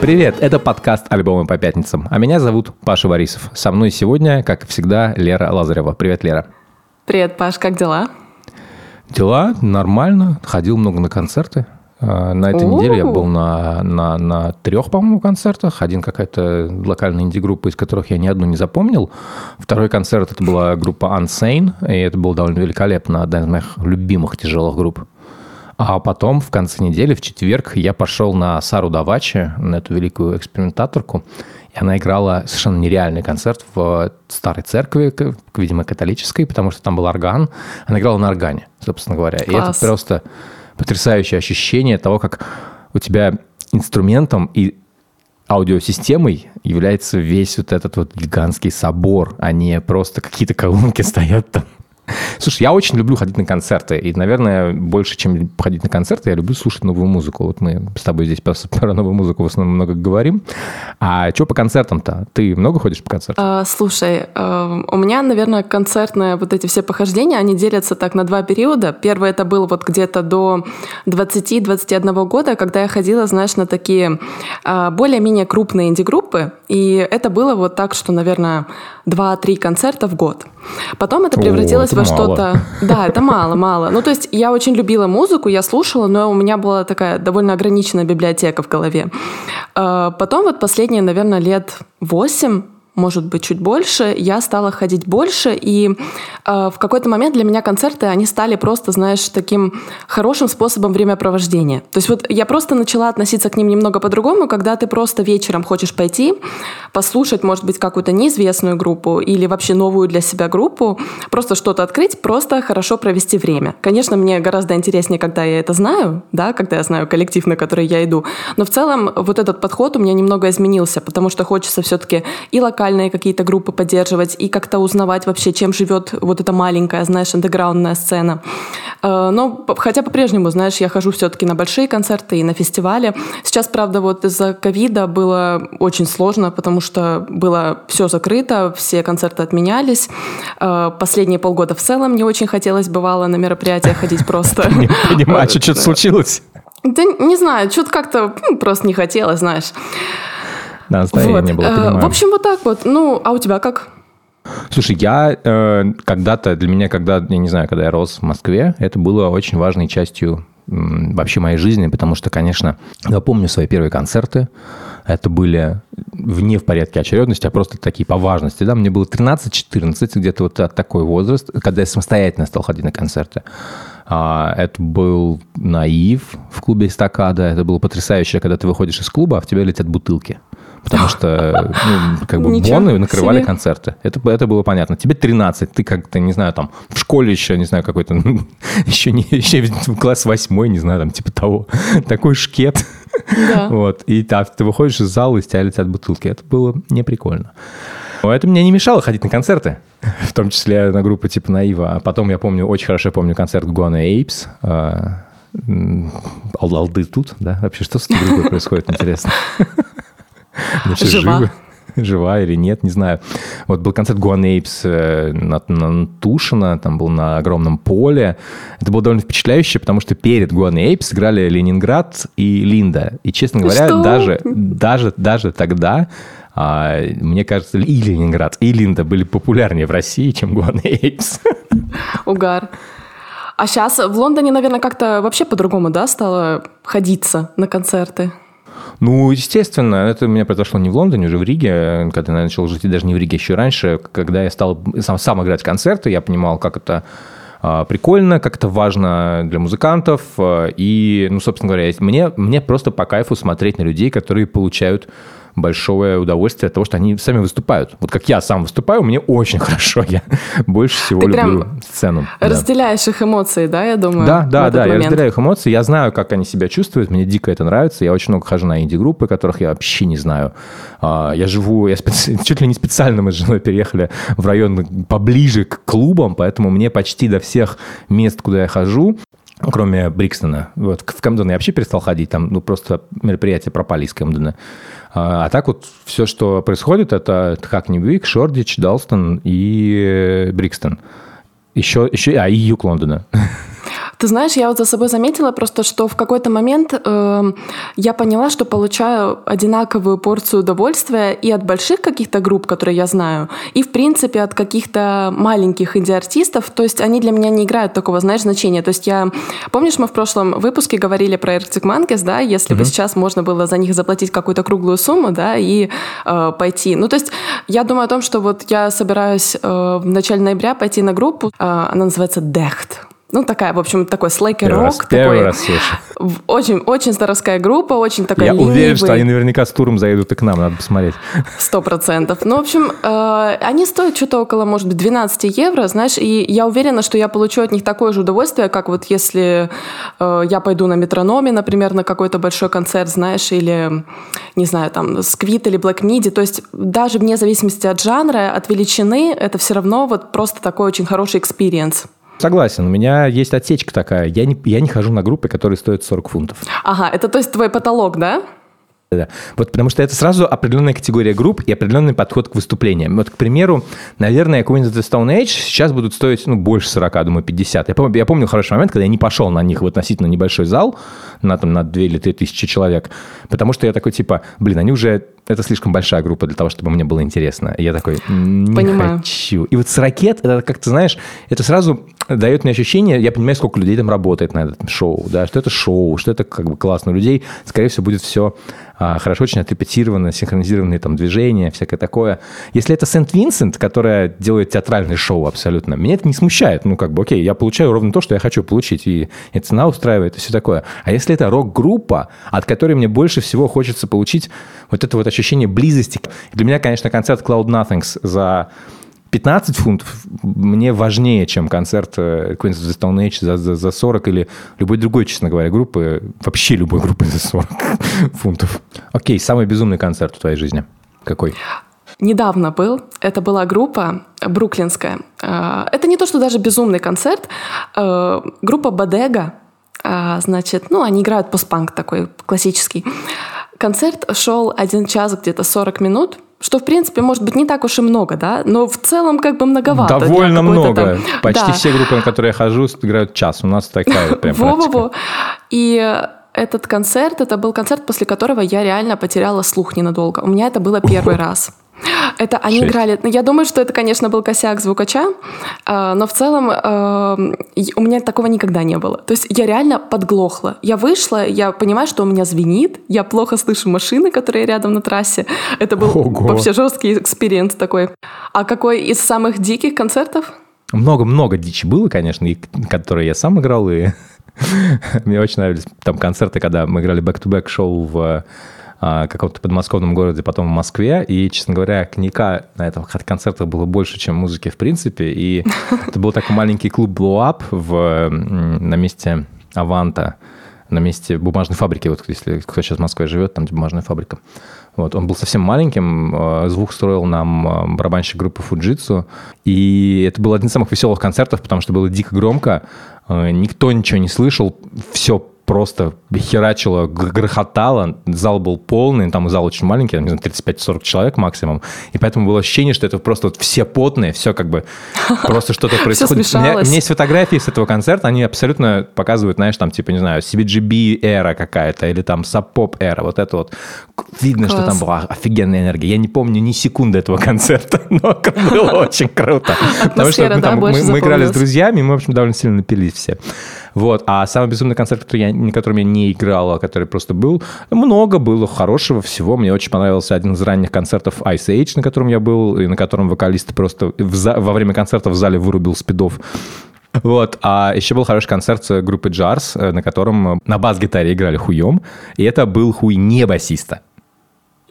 Привет, это подкаст «Альбомы по пятницам», а меня зовут Паша Борисов. Со мной сегодня, как всегда, Лера Лазарева. Привет, Лера. Привет, Паш, как дела? Дела нормально, ходил много на концерты. А, на этой неделе я был на, на, на трех, по-моему, концертах. Один какая-то локальная инди-группа, из которых я ни одну не запомнил. Второй концерт это была группа Unsane, и это было довольно великолепно. Одна из моих любимых тяжелых групп. А потом в конце недели, в четверг, я пошел на Сару Давачи, на эту великую экспериментаторку. И она играла совершенно нереальный концерт в старой церкви, видимо, католической, потому что там был орган. Она играла на органе, собственно говоря. Класс. И это просто потрясающее ощущение того, как у тебя инструментом и аудиосистемой является весь вот этот вот гигантский собор, а не просто какие-то колонки стоят там Слушай, я очень люблю ходить на концерты. И, наверное, больше, чем ходить на концерты, я люблю слушать новую музыку. Вот мы с тобой здесь про новую музыку в основном много говорим. А что по концертам-то? Ты много ходишь по концертам? А, слушай, а, у меня, наверное, концертные вот эти все похождения, они делятся так на два периода. Первый это был вот где-то до 20-21 года, когда я ходила, знаешь, на такие а, более-менее крупные инди-группы. И это было вот так, что, наверное, 2-3 концерта в год. Потом это превратилось О, это во что-то... Да, это мало, мало. Ну, то есть я очень любила музыку, я слушала, но у меня была такая довольно ограниченная библиотека в голове. А, потом вот последние, наверное, лет 8 может быть, чуть больше, я стала ходить больше, и э, в какой-то момент для меня концерты, они стали просто, знаешь, таким хорошим способом времяпровождения. То есть вот я просто начала относиться к ним немного по-другому, когда ты просто вечером хочешь пойти, послушать, может быть, какую-то неизвестную группу или вообще новую для себя группу, просто что-то открыть, просто хорошо провести время. Конечно, мне гораздо интереснее, когда я это знаю, да, когда я знаю коллектив, на который я иду, но в целом вот этот подход у меня немного изменился, потому что хочется все-таки и локально локальные какие-то группы поддерживать и как-то узнавать вообще, чем живет вот эта маленькая, знаешь, андеграундная сцена. Э, но хотя по-прежнему, знаешь, я хожу все-таки на большие концерты и на фестивали. Сейчас, правда, вот из-за ковида было очень сложно, потому что было все закрыто, все концерты отменялись. Э, последние полгода в целом не очень хотелось, бывало, на мероприятия ходить просто. Не понимаю, что-то случилось? Да не знаю, что-то как-то ну, просто не хотелось, знаешь. Да, настроения вот. было, э, понимаю. В общем, вот так вот. Ну, а у тебя как? Слушай, я э, когда-то, для меня, когда, я не знаю, когда я рос в Москве, это было очень важной частью вообще моей жизни, потому что, конечно, я помню свои первые концерты, это были вне в порядке очередности, а просто такие по важности. Да? Мне было 13-14, где-то вот такой возраст, когда я самостоятельно стал ходить на концерты. А, это был наив в клубе «Эстакада». Это было потрясающе, когда ты выходишь из клуба, а в тебя летят бутылки потому что ну, как бы боны накрывали себе. концерты. Это, это было понятно. Тебе 13, ты как-то, не знаю, там, в школе еще, не знаю, какой-то, ну, еще, не, еще класс восьмой, не знаю, там, типа того. Такой шкет. Да. Вот. И так, ты выходишь из зала, и с тебя летят бутылки. Это было не прикольно. Но это мне не мешало ходить на концерты, в том числе на группу типа Наива. А потом я помню, очень хорошо помню концерт Guano Apes. Олды тут, да? Вообще, что с группой происходит, интересно? Жива. Живы. Жива или нет, не знаю. Вот был концерт Guano Apes э, на, на Тушино, там был на огромном поле. Это было довольно впечатляюще, потому что перед Guano Apes играли Ленинград и Линда. И, честно говоря, что? даже, даже, даже тогда а, мне кажется, и Ленинград, и Линда были популярнее в России, чем Guano Apes. Угар. А сейчас в Лондоне, наверное, как-то вообще по-другому, да, стало ходиться на концерты? Ну, естественно, это у меня произошло не в Лондоне, уже в Риге, когда я начал жить, и даже не в Риге, еще раньше, когда я стал сам, сам играть концерты, я понимал, как это а, прикольно, как это важно для музыкантов. А, и, ну, собственно говоря, мне, мне просто по кайфу смотреть на людей, которые получают большое удовольствие от того, что они сами выступают. Вот как я сам выступаю, мне очень хорошо. Я больше всего Ты люблю сцену. Разделяешь да. их эмоции, да, я думаю? Да, да, да, момент. я разделяю их эмоции. Я знаю, как они себя чувствуют. Мне дико это нравится. Я очень много хожу на инди-группы, которых я вообще не знаю. А, я живу, я специ... чуть ли не специально мы с женой переехали в район поближе к клубам, поэтому мне почти до всех мест, куда я хожу, кроме Брикстона. Вот, в Камден я вообще перестал ходить, там ну, просто мероприятия пропали из Камдена. А, а так вот все, что происходит, это Хакнибвик, Шордич, Далстон и Брикстон. Еще, еще, а, и юг Лондона. Ты знаешь, я вот за собой заметила просто, что в какой-то момент э, я поняла, что получаю одинаковую порцию удовольствия и от больших каких-то групп, которые я знаю, и, в принципе, от каких-то маленьких инди-артистов. То есть они для меня не играют такого, знаешь, значения. То есть я... Помнишь, мы в прошлом выпуске говорили про Arctic Monkeys, да, если mm-hmm. бы сейчас можно было за них заплатить какую-то круглую сумму, да, и э, пойти. Ну, то есть я думаю о том, что вот я собираюсь э, в начале ноября пойти на группу, э, она называется Дехт. Ну, такая, в общем, такой слейкер рок. Раз, такой, раз слышу. Очень, очень здоровская группа, очень такая Я ленивый. уверен, что они наверняка с туром заедут и к нам, надо посмотреть. Сто процентов. Ну, в общем, э, они стоят что-то около, может быть, 12 евро, знаешь, и я уверена, что я получу от них такое же удовольствие, как вот если э, я пойду на Metronomy, например, на какой-то большой концерт, знаешь, или, не знаю, там, Squid или black midi. То есть даже вне зависимости от жанра, от величины, это все равно вот просто такой очень хороший experience. Согласен, у меня есть отсечка такая. Я не, я не хожу на группы, которые стоят 40 фунтов. Ага, это то есть твой потолок, да? Да. Вот потому что это сразу определенная категория групп и определенный подход к выступлениям. Вот, к примеру, наверное, Queens of the Stone Age сейчас будут стоить ну, больше 40, думаю, 50. Я помню, я помню хороший момент, когда я не пошел на них в относительно небольшой зал, на, там, на 2 или 3 тысячи человек, потому что я такой, типа, блин, они уже это слишком большая группа для того, чтобы мне было интересно. И я такой, не Понимаю. хочу. И вот с ракет, это как ты знаешь, это сразу дает мне ощущение, я понимаю, сколько людей там работает на этом шоу, да, что это шоу, что это как бы классно. У людей, скорее всего, будет все а, хорошо очень отрепетировано, синхронизированные там движения, всякое такое. Если это Сент-Винсент, которая делает театральное шоу абсолютно, меня это не смущает. Ну, как бы, окей, я получаю ровно то, что я хочу получить, и, и цена устраивает, и все такое. А если это рок-группа, от которой мне больше всего хочется получить вот это вот ощущение близости. Для меня, конечно, концерт Cloud Nothings за 15 фунтов мне важнее, чем концерт э, Queens of the Stone Age за, за, за 40 или любой другой, честно говоря, группы, вообще любой группы за 40 фунтов. Окей, самый безумный концерт в твоей жизни какой? Недавно был. Это была группа бруклинская. Э, это не то, что даже безумный концерт. Э, группа Бадега. Значит, ну, они играют постпанк такой классический. Концерт шел один час где-то 40 минут – что, в принципе, может быть, не так уж и много, да, но в целом как бы многовато. Довольно много. Там... Почти да. все группы, на которые я хожу, играют час. У нас такая прям Во-во-во. И этот концерт, это был концерт, после которого я реально потеряла слух ненадолго. У меня это было первый раз. Это они Шесть. играли. Ну, я думаю, что это, конечно, был косяк звукача, а, но в целом а, у меня такого никогда не было. То есть я реально подглохла. Я вышла, я понимаю, что у меня звенит, я плохо слышу машины, которые рядом на трассе. Это был Ого. вообще жесткий experience такой. А какой из самых диких концертов? Много-много дичи было, конечно, и которые я сам играл, и мне очень нравились там концерты, когда мы играли back-to-back шоу в каком-то подмосковном городе, потом в Москве. И, честно говоря, коньяка на этом концертах было больше, чем музыки в принципе. И это был такой маленький клуб Blow Up в, на месте Аванта, на месте бумажной фабрики. Вот если кто сейчас в Москве живет, там бумажная фабрика. Вот, он был совсем маленьким, а, звук строил нам а, барабанщик группы Fujitsu, и это был один из самых веселых концертов, потому что было дико громко, никто ничего не слышал, все просто херачило, грохотало, зал был полный, там зал очень маленький, там, 35-40 человек максимум, и поэтому было ощущение, что это просто вот все потные, все как бы просто что-то происходит. У меня, у меня есть фотографии с этого концерта, они абсолютно показывают, знаешь, там типа, не знаю, CBGB эра какая-то, или там Сапоп эра, вот это вот. Видно, Класс. что там была офигенная энергия. Я не помню ни секунды этого концерта, но было очень круто. Потому что мы играли с друзьями, мы, в общем, довольно сильно напились все. Вот. А самый безумный концерт, который я, на котором я не играл, а который просто был, много было хорошего всего. Мне очень понравился один из ранних концертов Ice Age, на котором я был, и на котором вокалист просто за... во время концерта в зале вырубил спидов. Вот. А еще был хороший концерт группы Jars, э, на котором на бас-гитаре играли хуем, и это был хуй не басиста.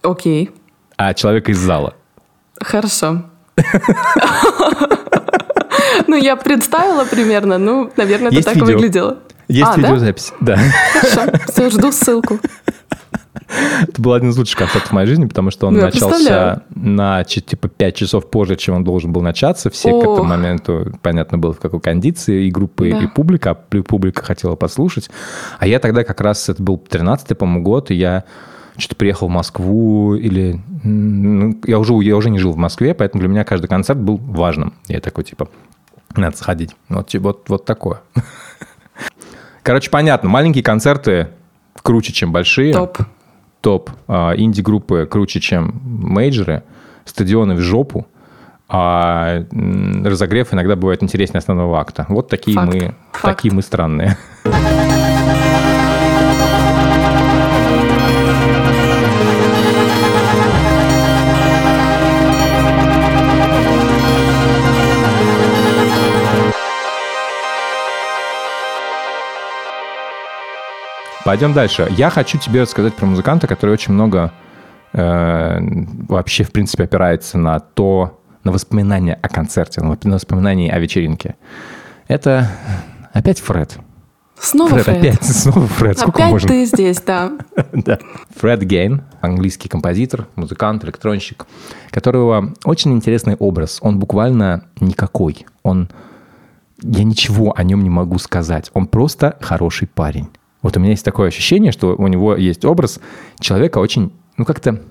Окей. Okay. А человека из зала. Хорошо. Ну, я представила примерно. Ну, наверное, это так и выглядело. Есть а, видеозапись, да? Хорошо, все, жду ссылку. Это был один из лучших концертов в моей жизни, потому что он ну, начался на типа 5 часов позже, чем он должен был начаться. Все О. к этому моменту, понятно было, в какой кондиции, и группы, да. и публика. А публика хотела послушать. А я тогда как раз, это был 13-й, по-моему, год, и я что-то приехал в Москву или... Ну, я, уже, я уже не жил в Москве, поэтому для меня каждый концерт был важным. Я такой, типа, надо сходить. Вот, вот, вот такое. Короче, понятно, маленькие концерты круче, чем большие. Топ. Топ. А, инди-группы круче, чем мейджоры. Стадионы в жопу. А разогрев иногда бывает интереснее основного акта. Вот такие Факт. мы, Факт. такие мы странные. Пойдем дальше. Я хочу тебе рассказать про музыканта, который очень много э, вообще, в принципе, опирается на то, на воспоминания о концерте, на воспоминания о вечеринке. Это опять Фред. Снова Фред, Фред. опять, снова Фред. Сколько Опять можно? ты здесь, да. Да. Фред Гейн, английский композитор, музыкант, электронщик, которого очень интересный образ. Он буквально никакой. Он... Я ничего о нем не могу сказать. Он просто хороший парень. Вот у меня есть такое ощущение, что у него есть образ человека очень, ну как-то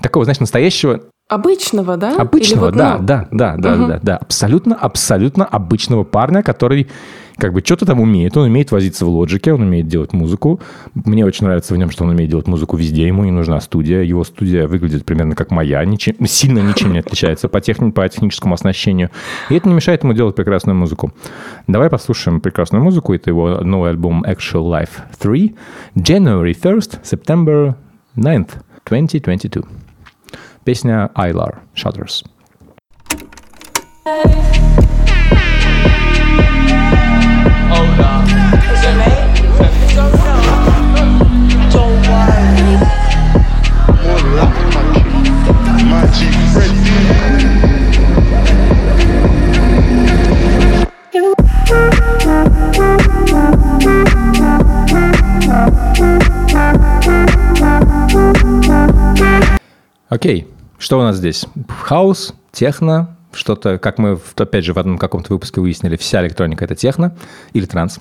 такого, знаешь, настоящего Обычного, да? Или Обычного, вот, да, ну, да, да, да, Мгм. да, да. Абсолютно, абсолютно обычного парня, который как бы что-то там умеет. Он умеет возиться в лоджике, он умеет делать музыку. Мне очень нравится в нем, что он умеет делать музыку везде. Ему не нужна студия. Его студия выглядит примерно как моя, ничем, сильно ничем не отличается по, техни, по техническому оснащению. И это не мешает ему делать прекрасную музыку. Давай послушаем прекрасную музыку. Это его новый альбом Actual Life 3. January 1st, September 9th, 2022. Песня Aylar, Shutters. Freddy. Окей, что у нас здесь? Хаус, техно, что-то, как мы, опять же, в одном каком-то выпуске выяснили, вся электроника – это техно или транс.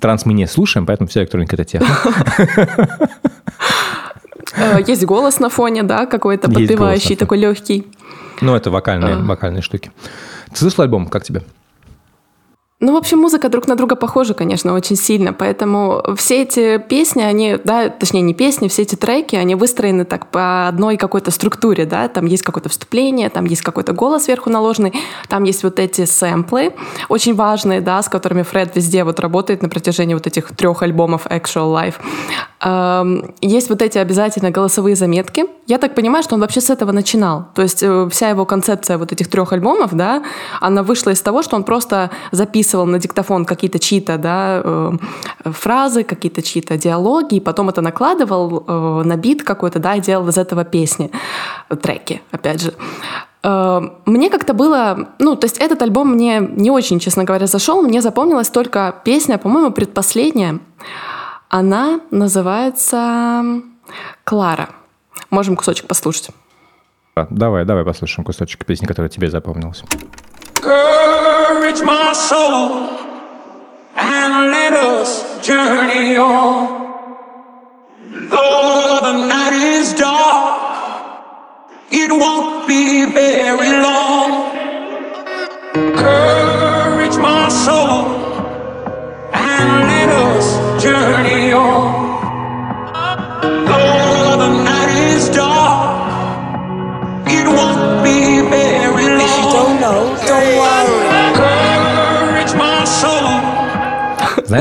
Транс мы не слушаем, поэтому вся электроника – это техно. э, Есть голос на фоне, да, какой-то подпевающий, такой легкий. Ну, это вокальные, А. вокальные штуки. Ты слышал альбом? Как тебе? Ну, в общем, музыка друг на друга похожа, конечно, очень сильно, поэтому все эти песни, они, да, точнее, не песни, все эти треки, они выстроены так по одной какой-то структуре, да, там есть какое-то вступление, там есть какой-то голос сверху наложенный, там есть вот эти сэмплы, очень важные, да, с которыми Фред везде вот работает на протяжении вот этих трех альбомов Actual Life. Эм, Есть вот эти обязательно голосовые заметки. Я так понимаю, что он вообще с этого начинал. То есть э, вся его концепция вот этих трех альбомов, да, она вышла из того, что он просто записывал на диктофон какие-то чьи-то, да, э, фразы, какие-то чьи-то диалоги, и потом это накладывал э, на бит какой-то, да, и делал из этого песни, э, треки, опять же. Э, Мне как-то было, ну, то есть этот альбом мне не очень, честно говоря, зашел. Мне запомнилась только песня, по-моему, предпоследняя. Она называется «Клара». Можем кусочек послушать. А, Давай, давай послушаем кусочек песни, которая тебе запомнилась. Courage, my soul, and let us journey on. Though the night is dark, it won't be very long. Courage, my soul, and let us journey on.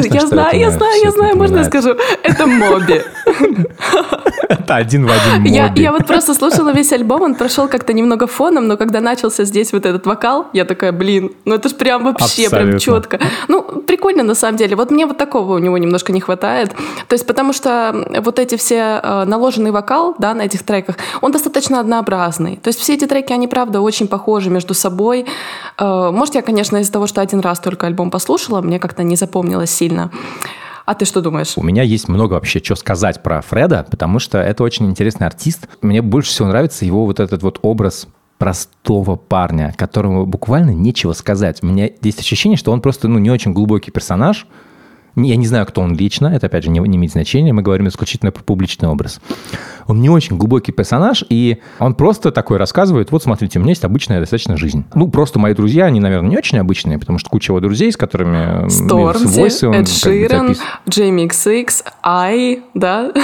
Знаешь, на я знаю, я знаю, я это знаю, можно я скажу? Это Моби. Это один в один Я, Моби. я вот просто слушала весь альбом, он прошел как-то немного фоном, но когда начался здесь вот этот вокал, я такая, блин, ну это ж прям вообще прям Абсолютно. четко. Ну, прикольно на самом деле. Вот мне вот такого у него немножко не хватает. То есть потому что вот эти все э, наложенный вокал, да, на этих треках, он достаточно однообразный. То есть все эти треки, они правда очень похожи между собой. Э, Может, я, конечно, из-за того, что один раз только альбом послушала, мне как-то не запомнилось сильно. А ты что думаешь? У меня есть много вообще что сказать про Фреда, потому что это очень интересный артист. Мне больше всего нравится его вот этот вот образ простого парня, которому буквально нечего сказать. У меня есть ощущение, что он просто ну, не очень глубокий персонаж, Я не знаю, кто он лично, это, опять же, не, не имеет значения, мы говорим исключительно про публичный образ. Он не очень глубокий персонаж, и он просто такой рассказывает, вот смотрите, у меня есть обычная достаточно жизнь. Ну, просто мои друзья, они, наверное, не очень обычные, потому что куча его друзей, с которыми... Стормзи, Эд Ширен, Джейми XX, Ай, да?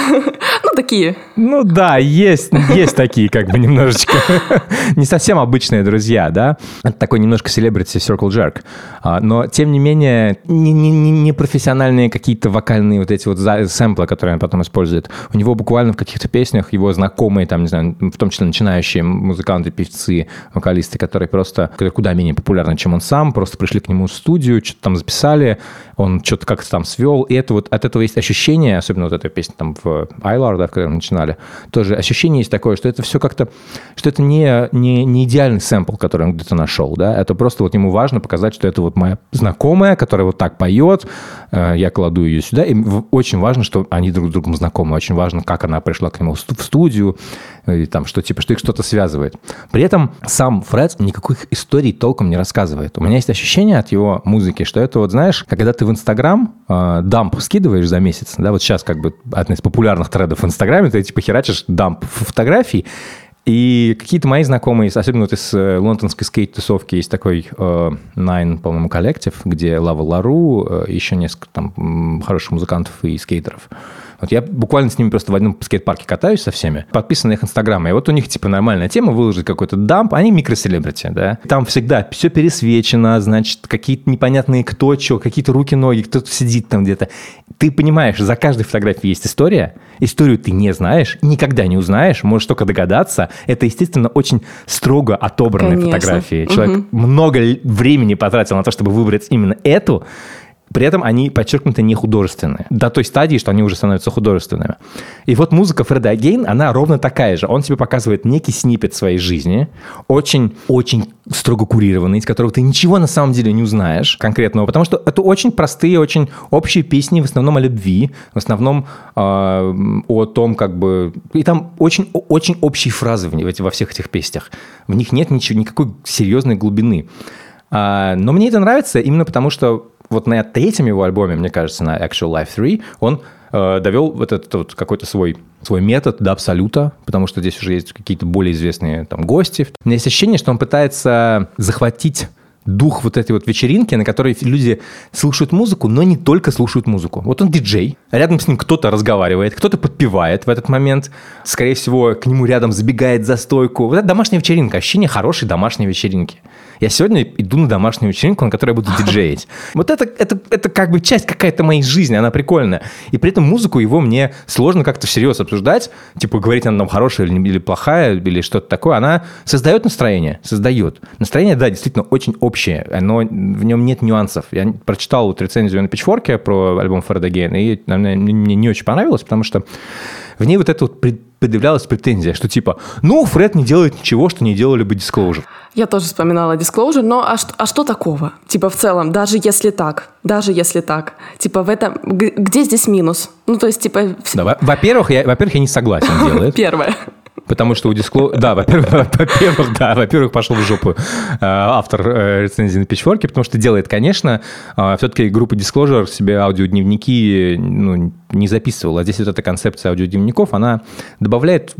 Ну, такие. Ну да, есть, есть такие как бы немножечко не совсем обычные друзья, да. Это такой немножко celebrity circle jerk. А, Но, тем не менее, не, не- не- не профессиональные какие-то вокальные вот эти вот сэмплы, которые он потом использует. У него буквально в каких-то песнях его знакомые, там, не знаю, в том числе начинающие музыканты, певцы, вокалисты, которые просто куда менее популярны, чем он сам, просто пришли к нему в студию, что-то там записали, он что-то как-то там свел, и это вот от этого есть ощущение, особенно вот эта песня там в Айлар, да, в которой мы начинали, тоже ощущение есть такое, что это все как-то, что это не, не, не идеальный сэмпл, который он где-то нашел, да, это просто вот ему важно показать, что это вот моя знакомая, которая вот так поет, э, я кладу ее сюда, и очень важно, что они друг с другом знакомы, очень важно, как она пришла к нему в сту- в студию, и там, что типа, что их что-то связывает. При этом сам Фред никаких историй толком не рассказывает. У меня есть ощущение от его музыки, что это вот, знаешь, когда ты в Инстаграм э, дамп скидываешь за месяц, да, вот сейчас как бы одна из популярных трендов в Инстаграме, ты типа херачишь дамп фотографий, и какие-то мои знакомые, особенно вот из э, лондонской скейт-тусовки, есть такой э, Nine, по-моему, коллектив, где Лава Лару, э, еще несколько там хороших музыкантов и скейтеров. Вот я буквально с ними просто в одном скейт-парке катаюсь со всеми, подписан на их инстаграм, и вот у них типа нормальная тема, выложить какой-то дамп, они микроселебрити, да. Там всегда все пересвечено, значит, какие-то непонятные кто, что, какие-то руки-ноги, кто-то сидит там где-то. Ты понимаешь, за каждой фотографией есть история, историю ты не знаешь, никогда не узнаешь, можешь только догадаться. Это, естественно, очень строго отобранные Конечно. фотографии. Человек много л- времени потратил на то, чтобы выбрать именно эту, при этом они подчеркнуто не художественные. До той стадии, что они уже становятся художественными. И вот музыка Фреда Агейн, она ровно такая же. Он тебе показывает некий снипет своей жизни, очень-очень строго курированный, из которого ты ничего на самом деле не узнаешь конкретного, потому что это очень простые, очень общие песни, в основном о любви, в основном э, о том, как бы... И там очень, очень общие фразы в, в- во всех этих песнях. В них нет ничего, никакой серьезной глубины. А, но мне это нравится именно потому, что вот на третьем его альбоме, мне кажется, на Actual Life 3, он э, довел вот этот вот какой-то свой, свой метод до абсолюта, потому что здесь уже есть какие-то более известные там гости. У меня есть ощущение, что он пытается захватить дух вот этой вот вечеринки, на которой люди слушают музыку, но не только слушают музыку. Вот он диджей, рядом с ним кто-то разговаривает, кто-то подпевает в этот момент, скорее всего, к нему рядом забегает за стойку. Вот это домашняя вечеринка, ощущение хорошей домашней вечеринки. Я сегодня иду на домашнюю вечеринку, на которой я буду диджеить. Вот это, это, это как бы часть какая-то моей жизни, она прикольная. И при этом музыку его мне сложно как-то всерьез обсуждать, типа говорить, она там хорошая или, или плохая, или что-то такое. Она создает настроение, создает. Настроение, да, действительно очень общее, но в нем нет нюансов. Я прочитал вот рецензию на Pitchfork про альбом Фреда Гейна, и наверное, мне не очень понравилось, потому что в ней вот это вот пред- предъявлялась претензия, что типа, ну, Фред не делает ничего, что не делали бы Disclosure. Я тоже вспоминала Disclosure, но а что, а что такого? Типа в целом, даже если так, даже если так, типа в этом, где здесь минус? Ну то есть типа Да, во- во-первых, я, во-первых, я не согласен делает. первое. Потому что у Disclosure... Да, во-первых, да, во-первых, пошел в жопу э, автор э, рецензии на Pitchfork, потому что делает, конечно, все-таки группа Disclosure себе аудиодневники ну, не записывала. А здесь вот эта концепция аудиодневников, она добавляет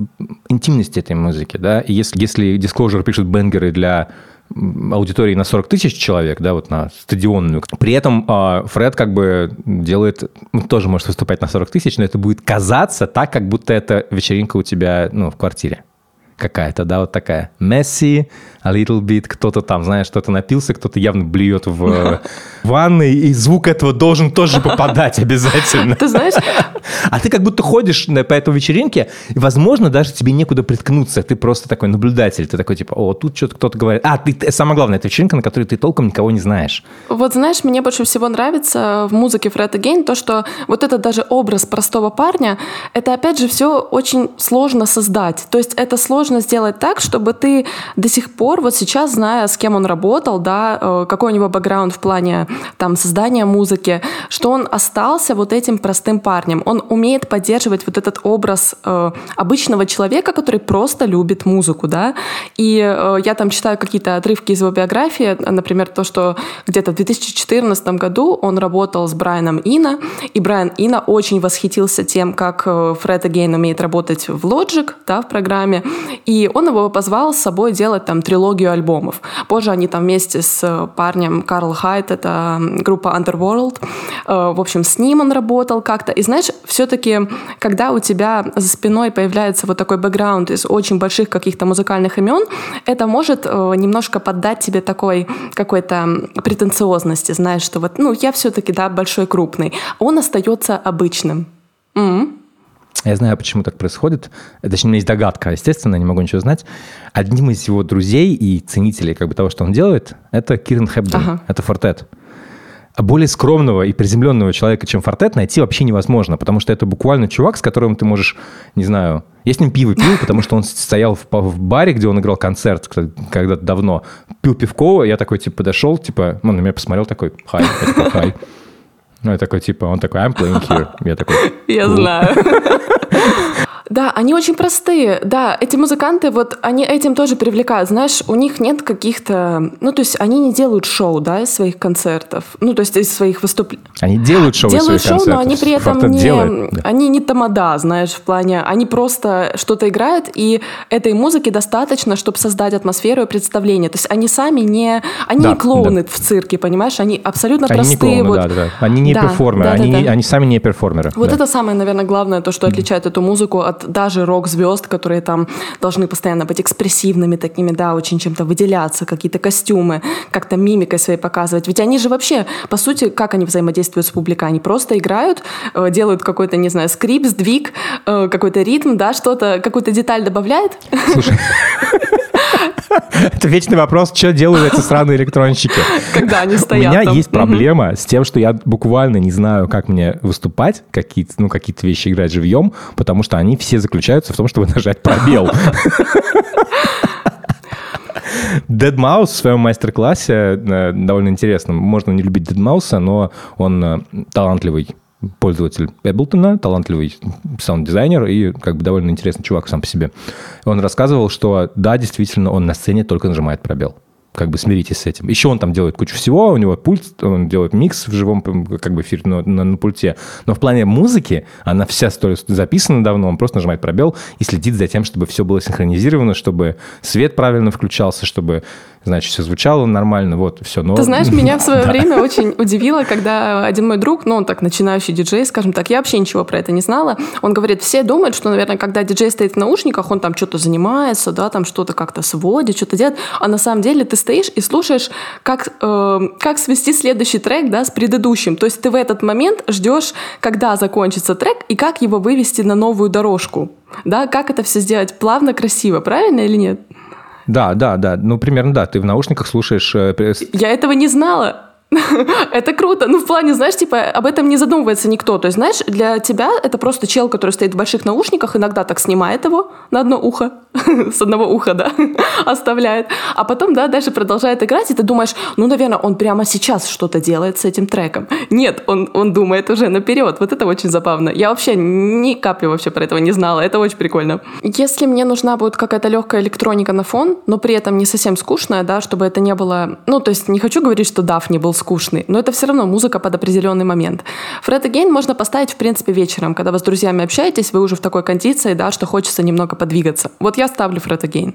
интимности этой музыки, да, и если, если Disclosure пишет бенгеры для аудитории на 40 тысяч человек, да, вот на стадионную. При этом э, Фред как бы делает, ну, тоже может выступать на 40 тысяч, но это будет казаться так, как будто это вечеринка у тебя, ну, в квартире какая-то, да, вот такая. Messy, a little bit, кто-то там, знаешь, кто-то напился, кто-то явно блюет в ванной, и звук этого должен тоже попадать обязательно. Ты знаешь, А ты как будто ходишь на- по этой вечеринке, и, возможно, даже тебе некуда приткнуться. Ты просто такой наблюдатель. Ты такой, типа, о, тут что-то кто-то говорит. А, ты, ты- самое главное, это вечеринка, на которой ты толком никого не знаешь. Вот знаешь, мне больше всего нравится в музыке Фред Гейн то, что вот этот даже образ простого парня, это опять же все очень сложно создать. То есть это сложно нужно сделать так, чтобы ты до сих пор, вот сейчас, зная, с кем он работал, да, э, какой у него бэкграунд в плане там создания музыки, что он остался вот этим простым парнем. Он умеет поддерживать вот этот образ э, обычного человека, который просто любит музыку, да. И э, я там читаю какие-то отрывки из его биографии, например, то, что где-то в 2014 году он работал с Брайаном Ина, и Брайан Ина очень восхитился тем, как э, Фред Агейн умеет работать в Logic, да, в программе, и он его позвал с собой делать там трилогию альбомов. Позже они там вместе с парнем Карл Хайт, это группа Underworld, э, в общем, с ним он работал как-то. И знаешь, все-таки, когда у тебя за спиной появляется вот такой бэкграунд из очень больших каких-то музыкальных имен, это может э, немножко поддать тебе такой какой-то претенциозности, знаешь, что вот, ну, я все-таки, да, большой, крупный. Он остается обычным. М-м. Я знаю, почему так происходит. Точнее, у меня есть догадка, естественно, не могу ничего знать. Одним из его друзей и ценителей как бы того, что он делает, это Кирен Хэбден, Ага. это Фортет. А более скромного и приземленного человека, чем Фортет, найти вообще невозможно, потому что это буквально чувак, с которым ты можешь, не знаю, я с ним пиво пил, потому что он стоял в, в баре, где он играл концерт когда-то давно, пил пивко, я такой, типа, подошел, типа, он на меня посмотрел, такой, хай, я такой, хай. Ну, я такой, типа, он такой, I'm playing here. Я такой, Я знаю. Да, они очень простые. Да, эти музыканты, вот они этим тоже привлекают. Знаешь, у них нет каких-то... Ну, то есть они не делают шоу, да, из своих концертов. Ну, то есть из своих выступлений. Они делают шоу Делают шоу, но концертов. они при этом не, делает, да. они не тамада, знаешь, в плане, они просто что-то играют, и этой музыки достаточно, чтобы создать атмосферу и представление. То есть они сами не, они Да, не клоуны в цирке, понимаешь, они абсолютно Они не простые. клоуны, вот. да, да, да. Они не Да, перформеры, да, да, они, не- да. они сами не перформеры. Вот да. это самое, наверное, главное, то, что отличает эту музыку от даже рок-звезд, которые там должны постоянно быть экспрессивными такими, да, очень чем-то выделяться, какие-то костюмы, как-то мимикой своей показывать. Ведь они же вообще, по сути, как они взаимодействуют с публикой? Они просто играют, э, делают какой-то, не знаю, скрип, сдвиг, э, какой-то ритм, да, что-то, какую-то деталь добавляет. Слушай, это вечный вопрос, что делают эти сраные электронщики. Когда они У стоят меня там. есть проблема с тем, что я буквально не знаю, как мне выступать, какие-то, ну, какие-то вещи играть живьем, потому что они все заключаются в том, чтобы нажать пробел. Dead Mouse в своем мастер-классе э, довольно интересно. Можно не любить Dead Mouse, но он э, талантливый пользователь Эблтона, талантливый саунд-дизайнер и как бы довольно интересный чувак сам по себе. Он рассказывал, что да, действительно, он на сцене только нажимает пробел. Как бы смиритесь с этим. Еще он там делает кучу всего, у него пульт, он делает микс в живом как бы эфире на, на- на пульте. Но в плане музыки, она вся столь записана давно, он просто нажимает пробел и следит за тем, чтобы все было синхронизировано, чтобы свет правильно включался, чтобы, значит, все звучало нормально, вот, все. Но... Ты знаешь, меня в свое время очень удивило, когда один мой друг, ну, он так начинающий диджей, скажем так, я вообще ничего про это не знала. Он говорит, все думают, что, наверное, когда диджей стоит в наушниках, он там что-то занимается, да, там что-то как-то сводит, что-то делает. А на самом деле ты стоишь и слушаешь, как, э, как свести следующий трек, да, с предыдущим. То есть ты в этот момент ждешь, когда закончится трек и как его вывести на новую дорожку. Да, как это все сделать плавно, красиво, правильно или нет? Да, да, да, ну, примерно, да, ты в наушниках слушаешь... э, Я этого не знала. Это круто. Ну, в плане, знаешь, типа, об этом не задумывается никто. То есть, знаешь, для тебя это просто чел, который стоит в больших наушниках, иногда так снимает его на одно ухо, с одного уха, да, оставляет. А потом, да, дальше продолжает играть, и ты думаешь, ну, наверное, он прямо сейчас что-то делает с этим треком. Нет, он, он думает уже наперед. Вот это очень забавно. Я вообще ни капли вообще про этого не знала. Это очень прикольно. Если мне нужна будет какая-то легкая электроника на фон, но при этом не совсем скучная, да, чтобы это не было... Ну, то есть не хочу говорить, что Даф не был скучный, но это все равно музыка под определенный момент. Фред Again можно поставить, в принципе, вечером, когда вы с друзьями общаетесь, вы уже в такой кондиции, да, что хочется немного подвигаться. Вот я ставлю Фред Again.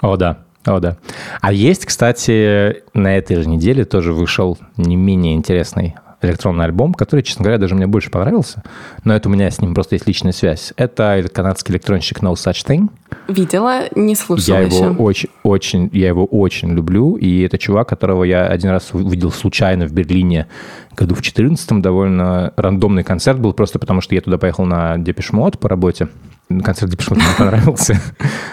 О, да. О, да. А есть, кстати, на этой же неделе тоже вышел не менее интересный электронный альбом, который, честно говоря, даже мне больше понравился, но это у меня с ним просто есть личная связь. Это канадский электронщик No Such Thing. Видела, не слушала Я его еще. очень, очень, я его очень люблю, и это чувак, которого я один раз увидел случайно в Берлине году в 14 довольно рандомный концерт был, просто потому что я туда поехал на Депешмот по работе. Концерт Депешмот мне понравился.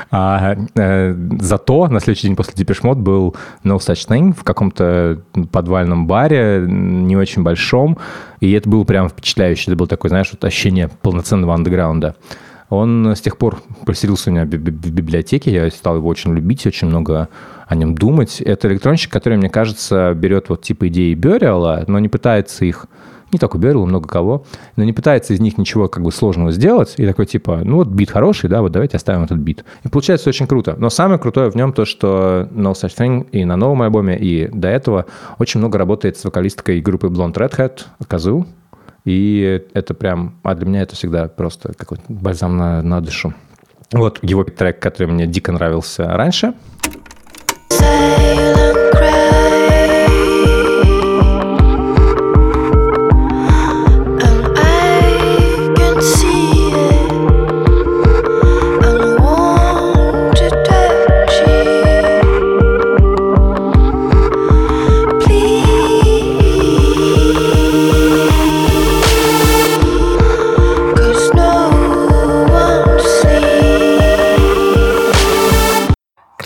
А э, зато на следующий день после Депешмот был No Such Thing в каком-то подвальном баре, не очень большом, и это было прям впечатляюще. Это было такое, знаешь, вот ощущение полноценного андеграунда. Он с тех пор поселился у меня в би- би- в библиотеке, я стал его очень любить, очень много о нем думать. Это электронщик, который, мне кажется, берет вот типа идеи Бёриала, но не пытается их не только Бёрила, много кого, но не пытается из них ничего как бы сложного сделать, и такой типа, ну вот бит хороший, да, вот давайте оставим этот бит. И получается очень круто. Но самое крутое в нем то, что No Such Thing и на новом альбоме, и до этого очень много работает с вокалисткой группы Blonde Redhead, Казу, и это прям, а для меня это всегда просто какой-то бальзам на, на душу. Вот его трек, который мне дико нравился раньше.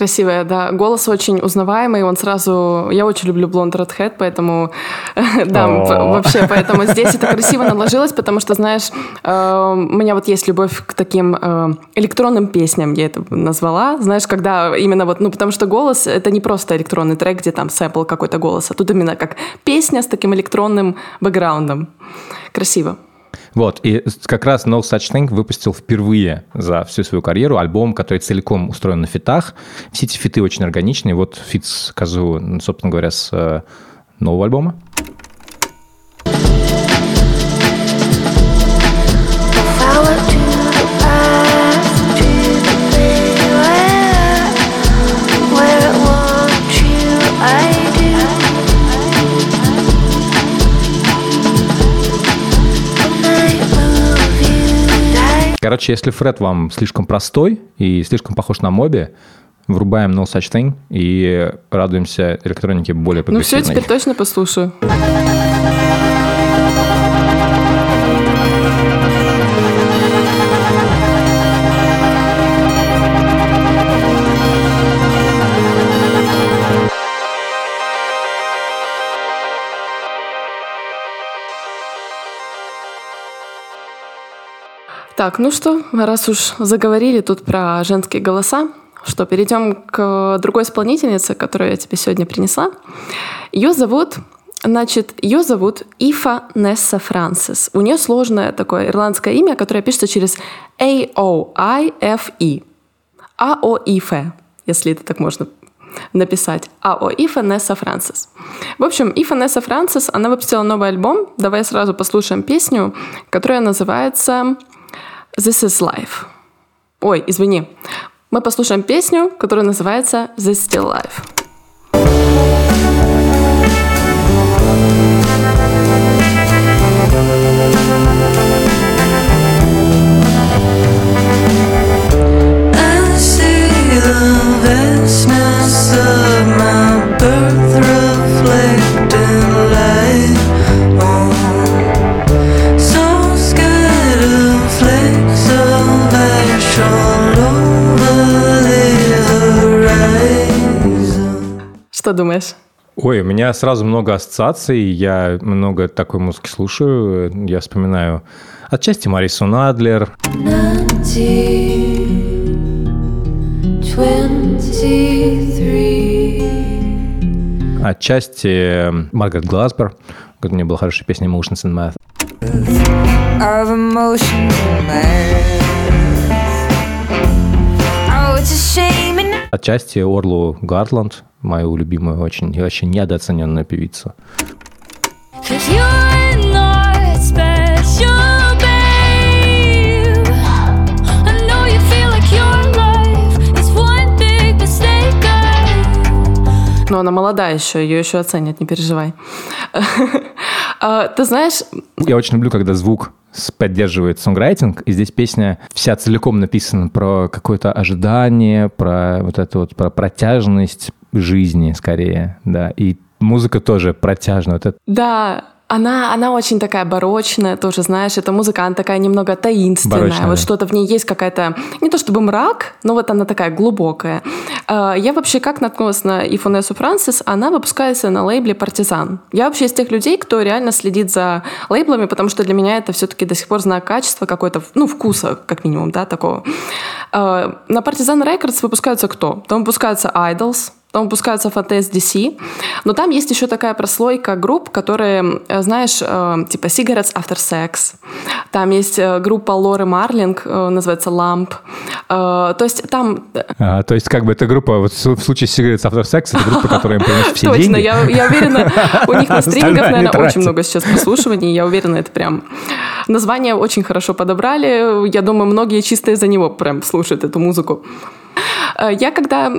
Красивая, да. Голос очень узнаваемый, он сразу... Я очень люблю Blonde Redhead, поэтому... Да, вообще, поэтому здесь это красиво наложилось, потому что, знаешь, э, у меня вот есть любовь к таким э, электронным песням, я это назвала. Знаешь, когда именно вот... Ну, потому что голос — это не просто электронный трек, где там сэмпл какой-то голос, а тут именно как песня с таким электронным бэкграундом. Красиво. Вот, и как раз No Such Thing выпустил впервые за всю свою карьеру альбом, который целиком устроен на фитах. Все эти фиты очень органичные. Вот фит с собственно говоря, с э, нового альбома. Короче, если Фред вам слишком простой и слишком похож на Моби, врубаем No Such Thing и радуемся электронике более Ну все, прогрессивной. теперь точно послушаю. Так, ну что, раз уж заговорили тут про женские голоса, что перейдем к другой исполнительнице, которую я тебе сегодня принесла. Ее зовут, значит, ее зовут Ифа Несса Франсис. У нее сложное такое ирландское имя, которое пишется через A-O-I-F-E. А-О-Ифе, если это так можно написать. А-О Ифа Несса Франсис. В общем, Ифа Несса Франсис, она выпустила новый альбом. Давай сразу послушаем песню, которая называется This is Life. Ой, извини. Мы послушаем песню, которая называется This Still Life. Vastness of my birth reflecting Что думаешь? Ой, у меня сразу много ассоциаций, я много такой музыки слушаю, я вспоминаю отчасти Марису Надлер, Twenty-three. отчасти Маргарет Гласбер, как у нее была хорошая песня Emotions and Math. of Oh, it's a shame and Отчасти Орлу Гартланд, мою любимую, очень, и очень недооцененную певицу. Но она молодая еще, ее еще оценят, не переживай. А, Ты знаешь, Я очень люблю, когда звук поддерживает сонграйтинг, и здесь песня вся целиком написана про какое-то ожидание, про вот это вот, про протяжность жизни скорее, да, и музыка тоже протяжная, вот это да, она, она очень такая барочная, тоже, знаешь, эта музыка, она такая немного таинственная. Барочная, вот да. что-то в ней есть какая-то, не то чтобы мрак, но вот она такая глубокая. Э, Я вообще как наткнулась на Ифонесу Франсис, она выпускается на лейбле «Партизан». Я вообще из тех людей, кто реально следит за лейблами, потому что для меня это все-таки до сих пор знак качества какой-то, ну, вкуса, как минимум, да, такого. Э, На «Партизан Рекордс» выпускаются кто? Там выпускаются «Idols», там выпускаются Фантез DC, но там есть еще такая прослойка групп, которые, э, знаешь, э, типа Cigarettes After Sex. Там есть э, группа Лоры Марлинг, называется Lamp. То есть там... А, то есть, как бы эта группа, вот в случае Cigarettes After Sex, это группа, которая им приносит все Точно, деньги. я, я уверена, у них на они наверное, очень много сейчас прослушиваний. Я уверена, это прям... Название очень хорошо подобрали. Я думаю, многие чисто из-за него прям слушают эту музыку. Я когда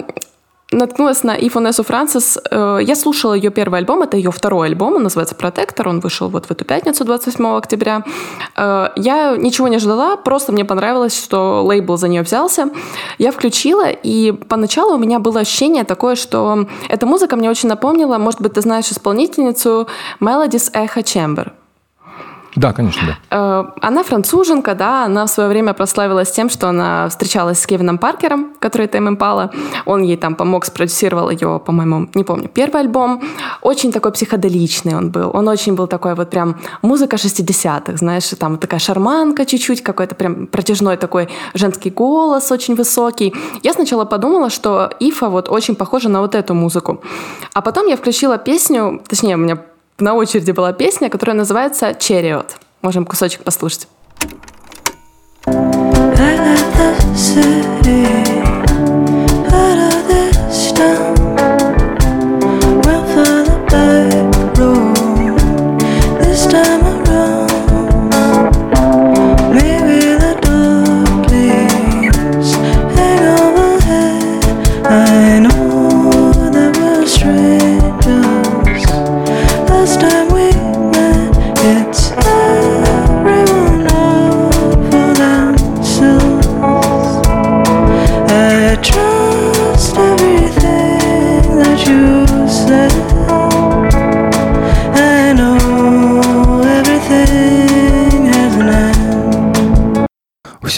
наткнулась на Ифонесу Франсис. э, Я слушала ее первый альбом, это ее второй альбом, он называется «Протектор», он вышел вот в эту пятницу, 28 октября. Э, Я ничего не ждала, просто мне понравилось, что лейбл за нее взялся. Я включила, и поначалу у меня было ощущение такое, что эта музыка мне очень напомнила, может быть, ты знаешь исполнительницу Melodies Echo Chamber. Да, конечно, да. Э, Она француженка, да, она в свое время прославилась тем, что она встречалась с Кевином Паркером, который Тайм Импала. Он ей там помог, спродюсировал ее, по-моему, не помню, первый альбом. Очень такой психоделичный он был. Он очень был такой вот прям музыка 60-х, знаешь, там такая шарманка чуть-чуть, какой-то прям протяжной такой женский голос очень высокий. Я сначала подумала, что Ифа вот очень похожа на вот эту музыку. А потом я включила песню, точнее, у меня на очереди была песня, которая называется «Черриот». Можем кусочек послушать.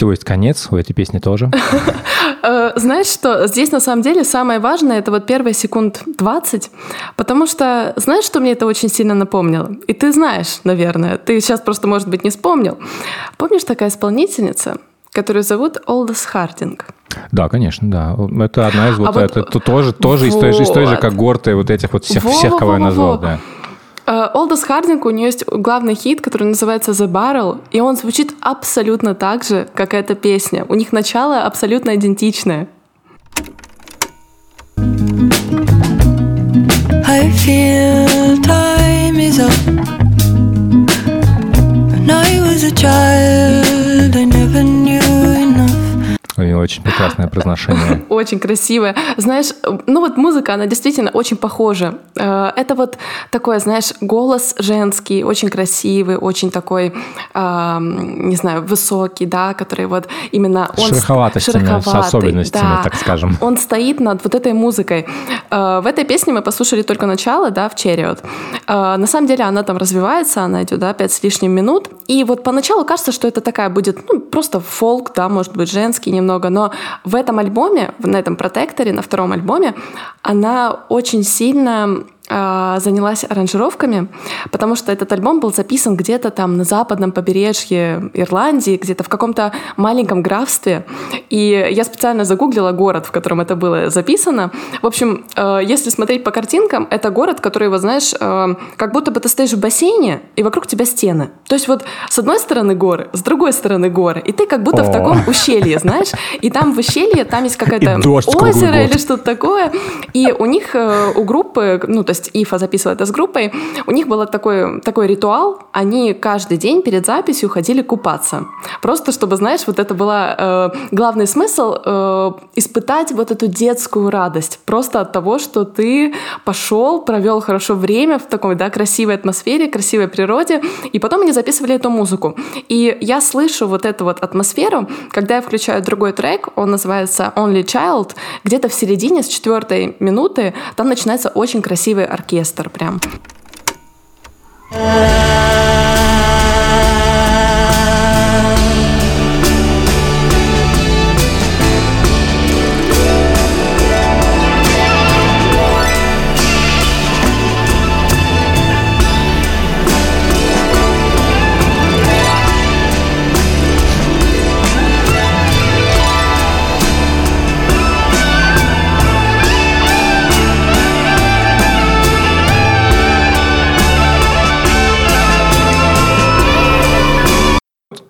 Всего есть конец, у этой песни тоже. Э, Знаешь что, здесь на самом деле самое важное это вот первые секунд 20, потому что знаешь, что мне это очень сильно напомнило? И ты знаешь, наверное, ты сейчас просто, может быть, не вспомнил. Помнишь такая исполнительница, которую зовут Олдос Хардинг? Да, конечно, да. Это одна из вот, А вот- это то- тоже, тоже из той же, из той же Вот. когорты вот этих вот всех, всех, кого я назвал, Во-во-во-во-во. да. Э, Олдос Хардинг, у нее есть главный хит, который называется «The Barrel», и он звучит абсолютно так же, как эта песня. У них начало абсолютно идентичное. I feel time is up. When I was a child, I never knew. У нее очень прекрасное произношение. Очень красивая. Знаешь, ну вот музыка, она действительно очень похожа. Э, Это вот такой, знаешь, голос женский, очень красивый, очень такой, не знаю, высокий, да, который вот именно... С он шероховатостями, с шероховатый, особенностями, да. так скажем. Он стоит над вот этой музыкой. Э, В этой песне мы послушали только начало, да, в Черриот. Э, На самом деле она там развивается, она идет, да, пять с лишним минут. И вот поначалу кажется, что это такая будет, ну, просто фолк, да, может быть, женский немного, но в этом альбоме, на этом протекторе, на втором альбоме, она очень сильно занялась аранжировками, потому что этот альбом был записан где-то там на западном побережье Ирландии, где-то в каком-то маленьком графстве. И я специально загуглила город, в котором это было записано. В общем, э, если смотреть по картинкам, это город, который, вот знаешь, э, как будто бы ты стоишь в бассейне, и вокруг тебя стены. То есть вот с одной стороны горы, с другой стороны горы, и ты как будто в О. таком ущелье, знаешь, и там в ущелье, там есть какое-то озеро или что-то такое. И у них, э, у группы, ну, то есть Ифа записывала это с группой, у них был такой, такой ритуал, они каждый день перед записью ходили купаться. Просто чтобы, знаешь, вот это была э, главный смысл э, испытать вот эту детскую радость. Просто от того, что ты пошел, провел хорошо время в такой, да, красивой атмосфере, красивой природе, и потом они записывали эту музыку. И я слышу вот эту вот атмосферу, когда я включаю другой трек, он называется Only Child, где-то в середине, с четвертой минуты, там начинается очень красивый оркестр прям.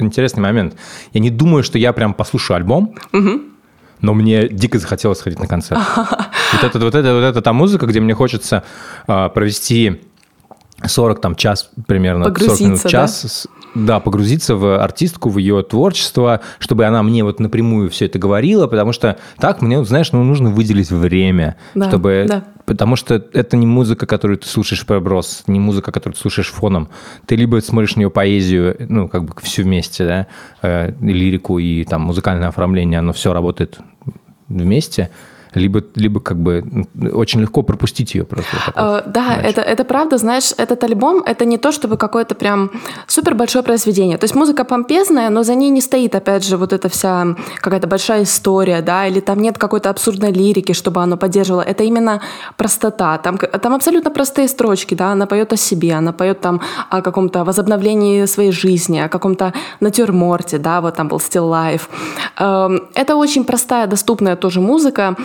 Интересный момент. Я не думаю, что я прям послушаю альбом, но мне дико захотелось сходить на концерт. Вот это, вот это, вот это та музыка, где мне хочется а, провести 40 там час примерно, 40 минут, Погрузиться, час. Да, погрузиться в артистку, в ее творчество, чтобы она мне вот напрямую все это говорила, потому что так мне, знаешь, ну, нужно выделить время, Да, чтобы... да. Потому что это не музыка, которую ты слушаешь проброс, не музыка, которую ты слушаешь фоном. Ты либо смотришь на нее поэзию, ну, как бы все вместе, да, э, лирику, и там музыкальное оформление, оно все работает вместе, либо, либо как бы очень легко пропустить ее просто. вот. Э, Да, Иначе. это, это правда, знаешь, этот альбом, это не то, чтобы какое-то прям супер большое произведение. То есть музыка помпезная, но за ней не стоит, опять же, вот эта вся какая-то большая история, да, или там нет какой-то абсурдной лирики, чтобы оно поддерживало. Это именно простота. Там, там абсолютно простые строчки, да, она поет о себе, она поет там о каком-то возобновлении своей жизни, о каком-то натюрморте, да, вот там был Still Life. Эм, Это очень простая, доступная тоже музыка.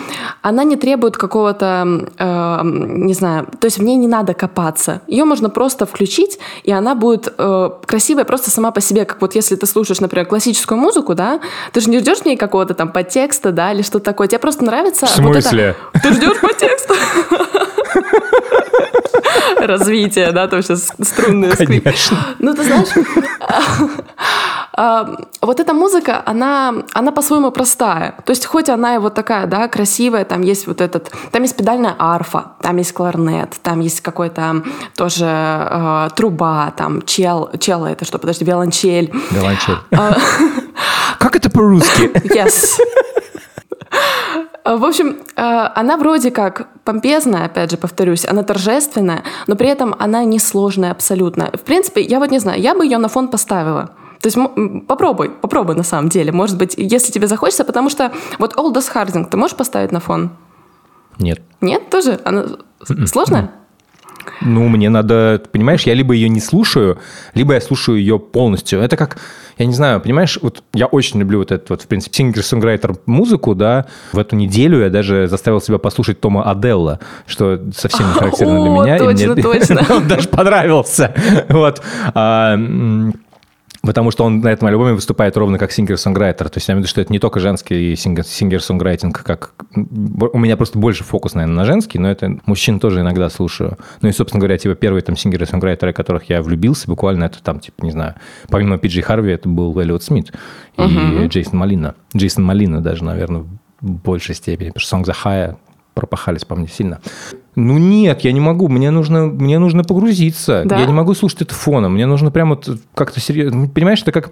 Она не требует какого-то, эм, не знаю, то есть в ней не надо копаться. Ее можно просто включить, и она будет э, красивая просто сама по себе. Как вот если ты слушаешь, например, классическую музыку, да, ты же не ждешь в ней какого-то там подтекста, да, или что-то такое. Тебе просто нравится... В вот это- смысле? Ты ждешь подтекста? Развитие, да, там сейчас струнные скрип. Конечно. Ну, ты знаешь, а, вот эта музыка, она, она по-своему простая. То есть, хоть она и вот такая, да, красивая, там есть вот этот, там есть педальная арфа, там есть кларнет, там есть какой-то тоже э, труба, там чел, чело это что, подожди, виолончель. Виолончель. А. Как это по-русски? Yes. В общем, э, она вроде как помпезная, опять же, повторюсь, она торжественная, но при этом она не сложная абсолютно. В принципе, я вот не знаю, я бы ее на фон поставила. То есть попробуй, попробуй на самом деле. Может быть, если тебе захочется, потому что вот Олдос Хардинг ты можешь поставить на фон? Нет. Нет, тоже? Она М-м. Ну, мне надо, понимаешь, я либо ее не слушаю, либо я слушаю ее полностью. Это как, я не знаю, понимаешь, вот я очень люблю вот эту вот, в принципе, singer-songwriter музыку, да. В эту неделю я даже заставил себя послушать Тома Оделла, что совсем не характерно для меня. точно, точно. Он даже понравился. Вот. Потому что он на этом альбоме выступает ровно как singer-songwriter. То есть я имею в виду, что это не только женский singer- singer-songwriting, как... У меня просто больше фокус, наверное, на женский, но это мужчин тоже иногда слушаю. Ну и, собственно говоря, типа первые там singer ы-songwriter ы, которых я влюбился, буквально это там, типа, не знаю, помимо Пиджи Харви, это был Эллиот Смит и Джейсон Малина. Джейсон Малина даже, наверное, в большей степени, потому что Song the High пропахались по мне сильно. Ну нет, я не могу, мне нужно, мне нужно погрузиться. Да? Я не могу слушать это фоном, мне нужно прям вот как-то серьезно. Понимаешь, это как...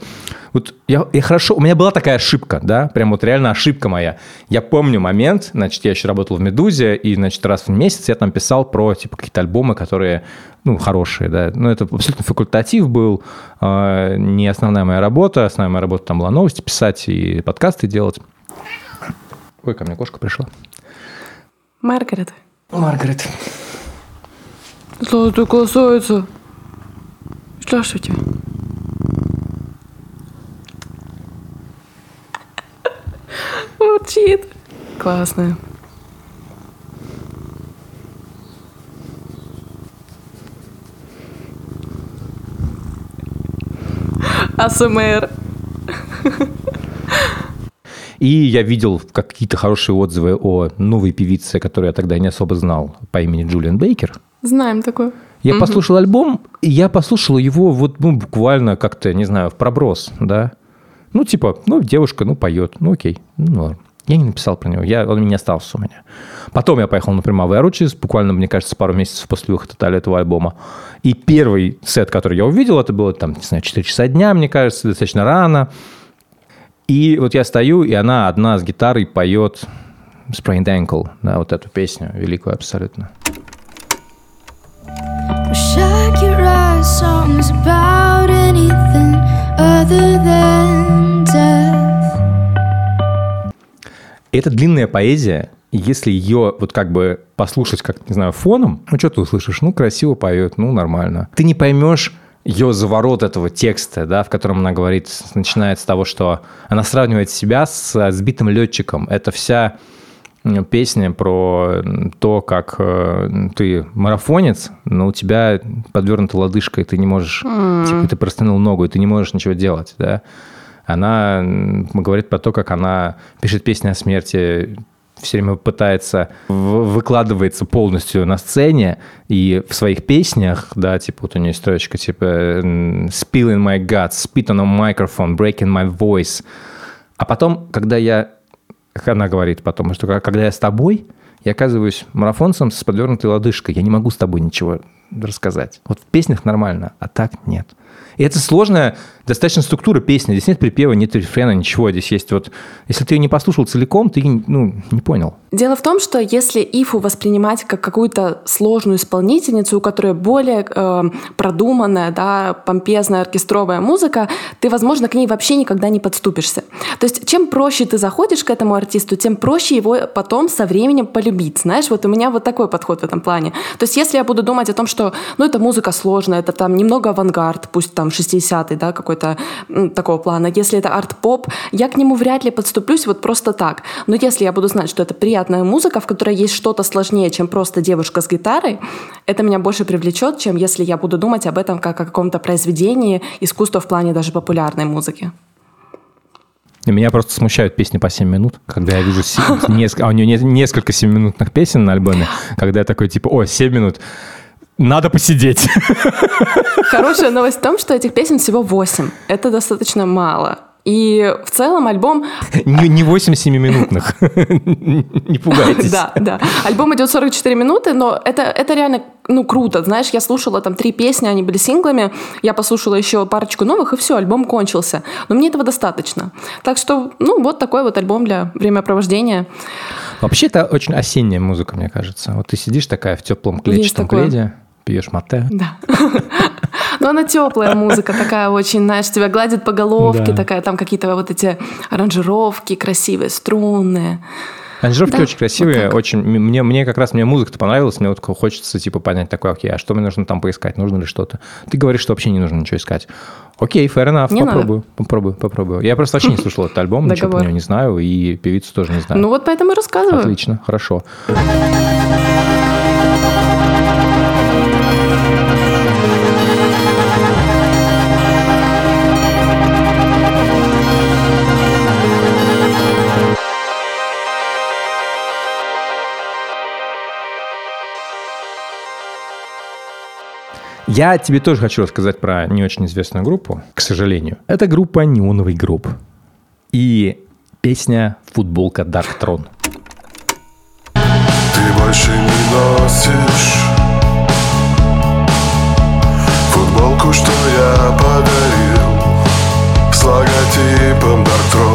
Вот я, я хорошо... У меня была такая ошибка, да, прям вот реально ошибка моя. Я помню момент, значит, я еще работал в «Медузе», и, значит, раз в месяц я там писал про, типа, какие-то альбомы, которые, ну, хорошие, да. Ну, это абсолютно факультатив был, э, не основная моя работа. Основная моя работа там была новости писать и подкасты делать. Ой, ко мне кошка пришла. Маргарет. Маргарет. Ты касается? Здравствуйте. Урчит. Классно. АСМР. И я видел какие-то хорошие отзывы о новой певице, которую я тогда не особо знал, по имени Джулиан Бейкер. Знаем такое. Я послушал альбом, и я послушал его вот ну, буквально как-то, не знаю, в проброс, да. Ну, типа, ну, девушка, ну, поет, ну, окей, ну, ладно. Я не написал про него, я, он не остался у меня. Потом я поехал на Примавы Аручис, буквально, мне кажется, пару месяцев после выхода этого альбома. И первый сет, который я увидел, это было там, не знаю, 4 часа дня, мне кажется, достаточно рано. И вот я стою, и она одна с гитарой поет Sprained Ankle, да, вот эту песню, великую абсолютно. Wish I could write songs about anything other than death. И это длинная поэзия, если ее вот как бы послушать, как, не знаю, фоном, ну, что ты услышишь? Ну, красиво поет, ну, нормально. Ты не поймешь ее заворот этого текста, да, в котором она говорит, начинает с того, что она сравнивает себя с сбитым летчиком. Это вся песня про то, как э, ты марафонец, но у тебя подвернута лодыжка, и ты не можешь, типа, ты простынул ногу, и ты не можешь ничего делать, да. Она говорит про то, как она пишет песни о смерти, все время пытается, выкладывается полностью на сцене и в своих песнях, да, типа вот у нее строчка, типа «Spilling my guts, spit on a microphone, breaking my voice». А потом, когда я, как она говорит потом, что когда я с тобой, я оказываюсь марафонцем с подвернутой лодыжкой, я не могу с тобой ничего рассказать. Вот в песнях нормально, а так нет. И это сложная достаточно структура песни. Здесь нет припева, нет рефрена, ничего. Здесь есть вот... Если ты ее не послушал целиком, ты ну, не понял. Дело в том, что если Ифу воспринимать как какую-то сложную исполнительницу, у которой более э, продуманная, да, помпезная оркестровая музыка, ты, возможно, к ней вообще никогда не подступишься. То есть чем проще ты заходишь к этому артисту, тем проще его потом со временем полюбить. Знаешь, вот у меня вот такой подход в этом плане. То есть если я буду думать о том, что, ну, это музыка сложная, это там немного авангард, пусть там 60-й, да, какой-то такого плана. Если это арт-поп, я к нему вряд ли подступлюсь вот просто так. Но если я буду знать, что это приятная музыка, в которой есть что-то сложнее, чем просто девушка с гитарой, это меня больше привлечет, чем если я буду думать об этом как о каком-то произведении искусства в плане даже популярной музыки. Меня просто смущают песни по 7 минут, когда я вижу се- неск- а у нее несколько 7-минутных песен на альбоме, когда я такой типа, о, 7 минут, надо посидеть. Хорошая новость в том, что этих песен всего 8. Это достаточно мало. И в целом альбом Не не 8 7-минутных. Не пугайтесь. Да, да. Альбом идет 44 минуты, но это, это реально ну, круто. Знаешь, я слушала там три песни, они были синглами, я послушала еще парочку новых, и все, альбом кончился. Но мне этого достаточно. Так что, ну, вот такой вот альбом для времяпровождения. Вообще, это очень осенняя музыка, мне кажется. Вот ты сидишь такая в теплом клетчатом пледе, пьешь мате. Да. Но она теплая музыка, такая очень, знаешь, тебя гладит по головке, Да. такая там какие-то вот эти аранжировки красивые, струнные. Аранжировки Да, очень красивые, вот очень. Мне, мне как раз мне музыка-то понравилась, мне вот хочется типа понять такое, окей, а что мне нужно там поискать, нужно ли что-то. Ты говоришь, что вообще не нужно ничего искать. Окей, fair enough, Не надо. попробую, попробую, попробую. Я просто вообще не слушал этот альбом, ничего про него не знаю, и певицу тоже не знаю. Ну вот поэтому и рассказываю. Отлично, хорошо. Я тебе тоже хочу рассказать про не очень известную группу, к сожалению. Это группа Неоновый Групп. И песня «Футболка Darkthrone». Ты больше не носишь Футболку, что я подарил С логотипом Darktron На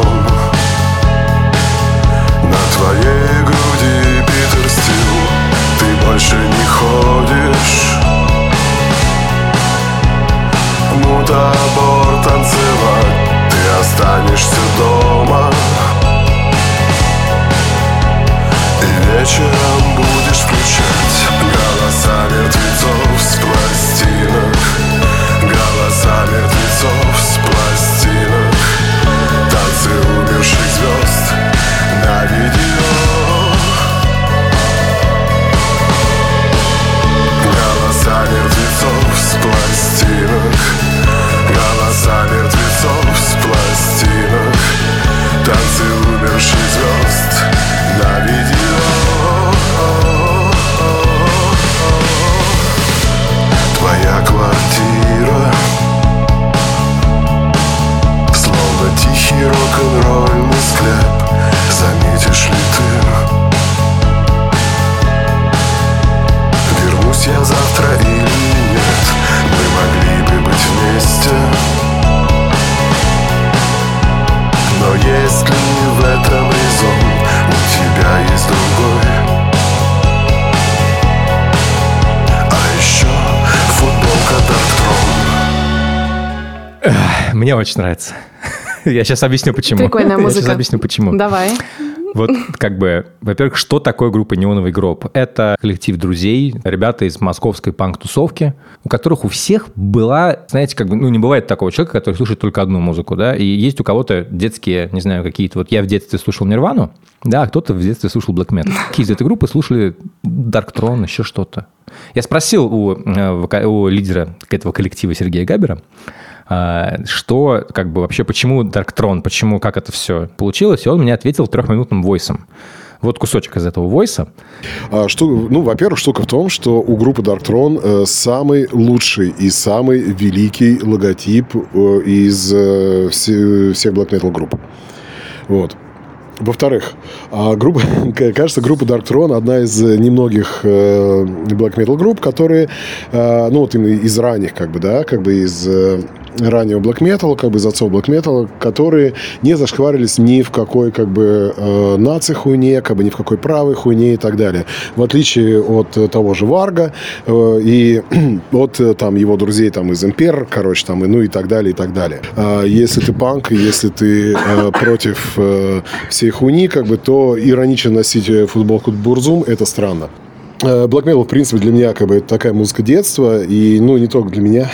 очень нравится. Я сейчас объясню, почему. Прикольная Я музыка. сейчас объясню, почему. Давай. Вот как бы, во-первых, что такое группа «Неоновый гроб»? Это коллектив друзей, ребята из московской панк-тусовки, у которых у всех была, знаете, как бы, ну, не бывает такого человека, который слушает только одну музыку, да, и есть у кого-то детские, не знаю, какие-то, вот я в детстве слушал Нирвану, да, а кто-то в детстве слушал Black Metal. Какие из этой группы слушали Dark Throne, еще что-то. Я спросил у, э, у лидера этого коллектива Сергея Габера, что, как бы, вообще, почему Dark Throne, почему, как это все получилось, и он мне ответил трехминутным войсом. Вот кусочек из этого войса. А, что, ну, во-первых, штука в том, что у группы Dark Throne э, самый лучший и самый великий логотип э, из э, все- всех Black Metal групп. Вот. Во-вторых, а группа, кажется, группа Dark Throne одна из немногих Black Metal групп, которые, ну, вот из ранних, как бы, да, как бы из раннего Black Metal, как бы из отцов Black Metal, которые не зашкварились ни в какой, как бы, э, нации хуйне, как бы ни в какой правой хуйне и так далее. В отличие от э, того же Варга э, и от э, там его друзей там из Импер, короче, там, и, ну и так далее, и так далее. А если ты панк, если ты э, против э, всей хуйни, как бы, то иронично носить э, футболку Бурзум – это странно. Э, Black Metal, в принципе, для меня как бы это такая музыка детства, и, ну, не только для меня.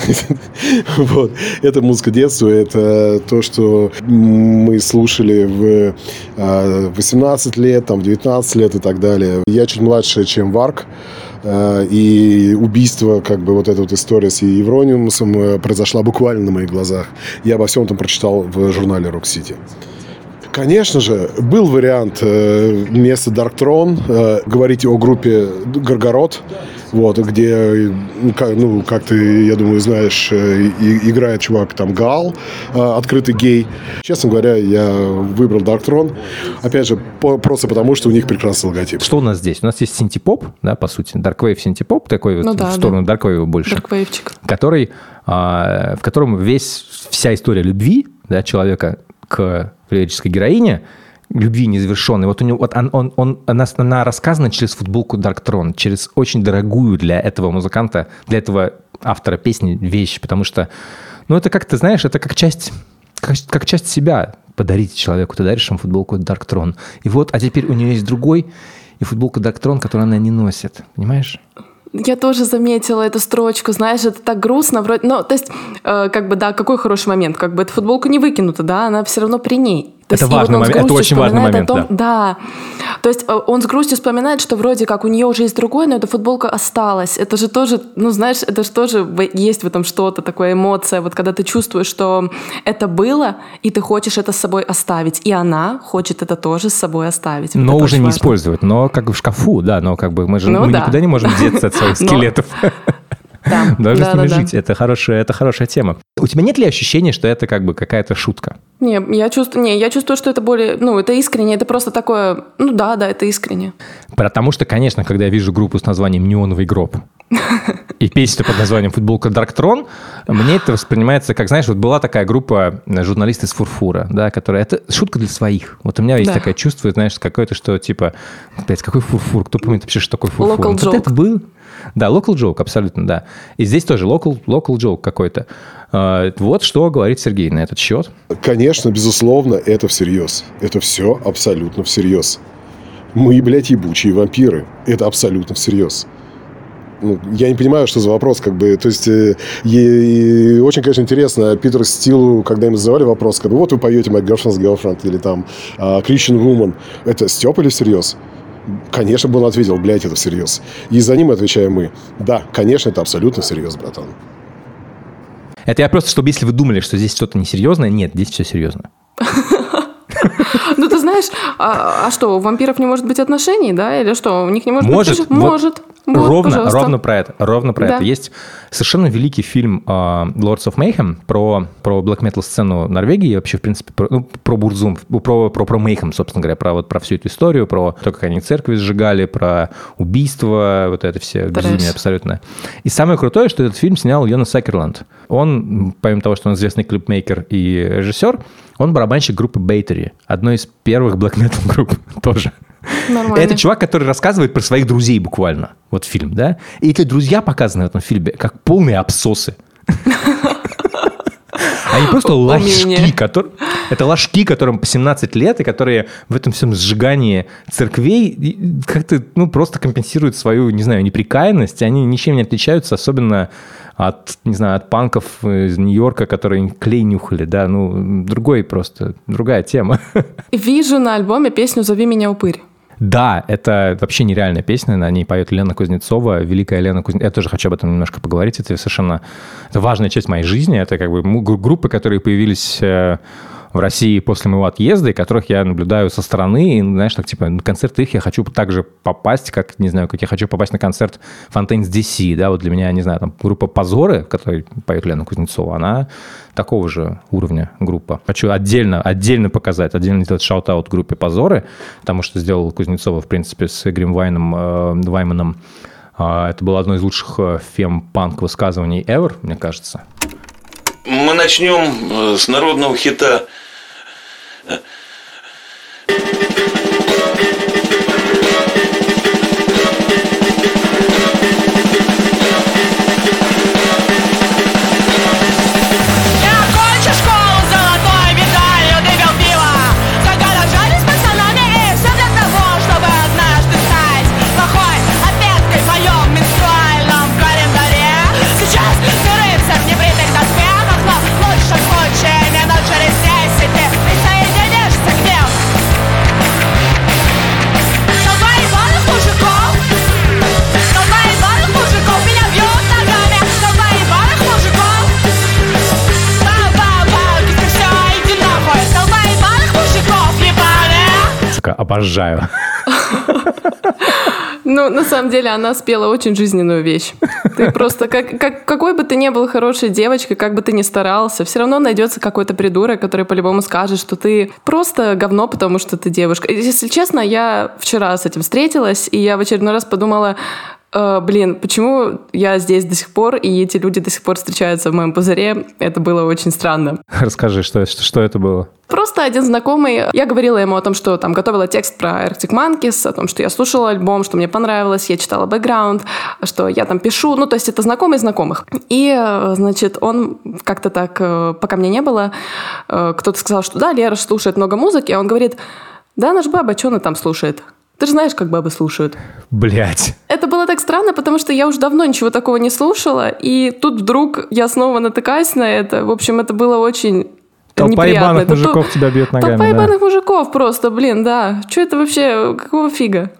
вот. Это музыка детства, это то, что мы слушали в э, 18 лет, там, в 19 лет и так далее. Я чуть младше, чем Варк, э, и убийство, как бы вот эта вот история с Евронимусом э, произошла буквально на моих глазах. Я обо всем этом прочитал в журнале Rock City. Конечно же, был вариант э, вместо Dark Throne э, говорить о группе Горгород, вот, где, э, ну, как, ну, как ты, я думаю, знаешь, э, и- играет чувак там Гал, э, открытый гей. Честно говоря, я выбрал Dark Throne, опять же, по- просто потому, что у них прекрасный логотип. Что у нас здесь? У нас есть синтепоп, да, по сути, дарквейв синтепоп, такой вот Ну да, в сторону дарквейва больше. Дарквейвчик. который, а, в котором весь, вся история любви да, человека к лирической героине, любви незавершенной, вот у него, вот он, он, он- она, она рассказана через футболку Dark Throne, через очень дорогую для этого музыканта, для этого автора песни вещь, потому что, ну, это как ты знаешь, это как часть, как, как часть себя подарить человеку, ты даришь ему футболку Dark Throne. И вот, а теперь у нее есть другой, и футболка Dark Throne, которую она не носит, понимаешь? Я тоже заметила эту строчку, знаешь, это так грустно. Вроде, ну, то есть, э, как бы, да, какой хороший момент, как бы эта футболка не выкинута, да, она все равно при ней. То Это есть, вот важный момент, это очень важный момент, том- да. То есть э, он с грустью вспоминает, что вроде как у нее уже есть другой, но эта футболка осталась. Это же тоже, ну знаешь, это же тоже есть в этом что-то, такая эмоция, вот когда ты чувствуешь, что это было, и ты хочешь это с собой оставить, и она хочет это тоже с собой оставить. Вот Но уже не важно. использовать, но как в шкафу, да, но как бы мы же Ну мы да. никуда не можем деться от своих скелетов. Да, Даже да, с ними да, да. жить. Это хорошая, это хорошая тема. У тебя нет ли ощущения, что это как бы какая-то шутка? Не, я чувствую, не, я чувствую, что это более, ну, это искренне, это просто такое, ну да, да, это искренне. Потому что, конечно, когда я вижу группу с названием «Неоновый гроб», и песню под названием «Футболка Throne», мне это воспринимается как, знаешь, вот была такая группа э, журналисты из Фурфура, да, которая... Это шутка для своих. Вот у меня есть Да. такое чувство, знаешь, какое-то, что типа, блядь, какой Фурфур? Кто помнит вообще, что такое Фурфур? Local вот joke. это был... Да, local joke, абсолютно, да. И здесь тоже local, local joke какой-то. А, Вот что говорит Сергей на этот счет. Конечно, безусловно, это всерьез. Это все абсолютно всерьез. Мы, блядь, ебучие вампиры. Это абсолютно всерьез. Ну, я не понимаю, что за вопрос, как бы, то есть, э, и- и очень, конечно, интересно, Питер Стилу, когда ему задавали вопрос, как бы, вот вы поете My Girlfriend's Girlfriend или там а, Christian Woman, это Степ или всерьез? Конечно, бы он ответил, блядь, это всерьез. И за ним отвечаем мы. Да, конечно, это абсолютно всерьез, братан. Это я просто, чтобы если вы думали, что здесь что-то несерьезное, нет, здесь все серьезно. Ну, ты знаешь, а, а что, у вампиров не может быть отношений, да? Или что, у них не может, Может, быть? вот Может. Вот, ровно, пожалуйста. ровно про это, ровно про Да. это. Есть совершенно великий фильм а, Lords of Mayhem про, про black metal сцену Норвегии, и вообще, в принципе, про, ну, про Бурзум, про, про, про Mayhem, собственно говоря, про, вот, про всю эту историю, про то, как они церкви сжигали, про убийство, вот это все Трэш. безумие абсолютно. И самое крутое, что этот фильм снял Йонас Сакерланд. Он, помимо того, что он известный клипмейкер и режиссер, он барабанщик группы Бейтери, одной из первых black metal групп тоже. Нормально. Это чувак, который рассказывает про своих друзей буквально. Вот фильм, да? И эти друзья показаны в этом фильме как полные абсосы. Они просто лохи, которые... Это ложки, которым по 17 лет, и которые в этом всем сжигании церквей как-то, ну, просто компенсируют свою, не знаю, неприкаянность. Они ничем не отличаются, особенно от, не знаю, от панков из Нью-Йорка, которые клей нюхали, да, ну, другой просто, другая тема. Вижу на альбоме песню «Зови меня упырь». Да, это вообще нереальная песня, на ней поет Лена Кузнецова, великая Лена Кузнецова. Я тоже хочу об этом немножко поговорить, это совершенно это важная часть моей жизни, это как бы группы, которые появились э, в России после моего отъезда, и которых я наблюдаю со стороны, и, знаешь, так, типа, на концерты их я хочу также попасть, как, не знаю, как я хочу попасть на концерт Fontaines DC, да, вот для меня, не знаю, там, группа «Позоры», в которой поет Лена Кузнецова, она такого же уровня группа. Хочу отдельно, отдельно показать, отдельно сделать shout-out группе «Позоры», потому что сделал Кузнецова, в принципе, с Игорем Вайном, э, Вайманом. А, Это было одно из лучших э, фем-панк высказываний ever, мне кажется. Мы начнем э, с народного хита. Thank you. Обожаю. Ну, на самом деле, она спела очень жизненную вещь. Ты просто, как, как, какой бы ты ни был хорошей девочкой, как бы ты ни старался, все равно найдется какой-то придурок, который по-любому скажет, что ты просто говно, потому что ты девушка. Если честно, я вчера с этим встретилась, и я в очередной раз подумала, «Э, блин, почему я здесь до сих пор, и эти люди до сих пор встречаются в моем пузыре? Это было очень странно. Расскажи, что, что, что это было? Просто один знакомый, я говорила ему о том, что там готовила текст про Arctic Monkeys, о том, что я слушала альбом, что мне понравилось, я читала бэкграунд, что я там пишу, ну, то есть это знакомый знакомых. И, э, значит, он как-то так, э, пока меня не было, кто-то сказал, что да, Лера слушает много музыки, а он говорит, да, наш баба, что она там слушает? Ты же знаешь, как бабы слушают. Блять. Это было так странно, потому что я уже давно ничего такого не слушала, и тут вдруг я снова натыкаюсь на это. В общем, это было очень Толпа неприятно. ебаных Это то- мужиков тебя бьет ногами. Толпа да. ебаных мужиков просто, блин, да. Что это вообще? Какого фига?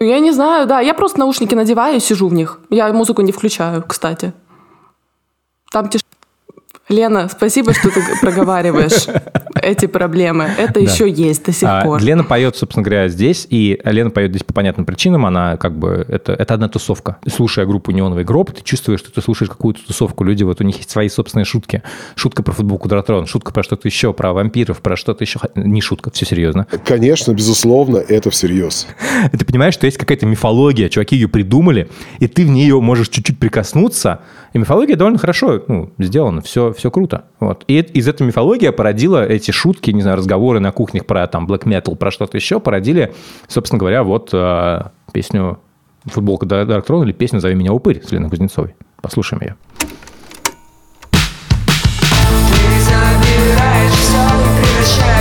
Я не знаю, да. Я просто наушники надеваю и сижу в них. Я музыку не включаю, кстати. Там тиш... Лена, спасибо, что ты проговариваешь эти проблемы. Это Да. еще есть до сих А, пор. Лена поет, собственно говоря, здесь, и Лена поет здесь по понятным причинам, она как бы, это, это одна тусовка. Слушая группу «Неоновый гроб», ты чувствуешь, что ты слушаешь какую-то тусовку, люди, вот у них есть свои собственные шутки. Шутка про футбол Квадротрон, шутка про что-то еще, про вампиров, про что-то еще. Не шутка, все серьезно. Конечно, безусловно, это всерьез. Ты понимаешь, что есть какая-то мифология, чуваки ее придумали, и ты в нее можешь чуть-чуть прикоснуться, и мифология довольно хорошо ну, сделана, все, все круто. Вот. И из этой мифологии породила эти шутки, не знаю, разговоры на кухнях про там black metal, про что-то еще, породили, собственно говоря, вот э, песню «Футболка Dark Throne» или песню «Зови меня упырь» с Леной Кузнецовой. Послушаем ее. Ты забираешь все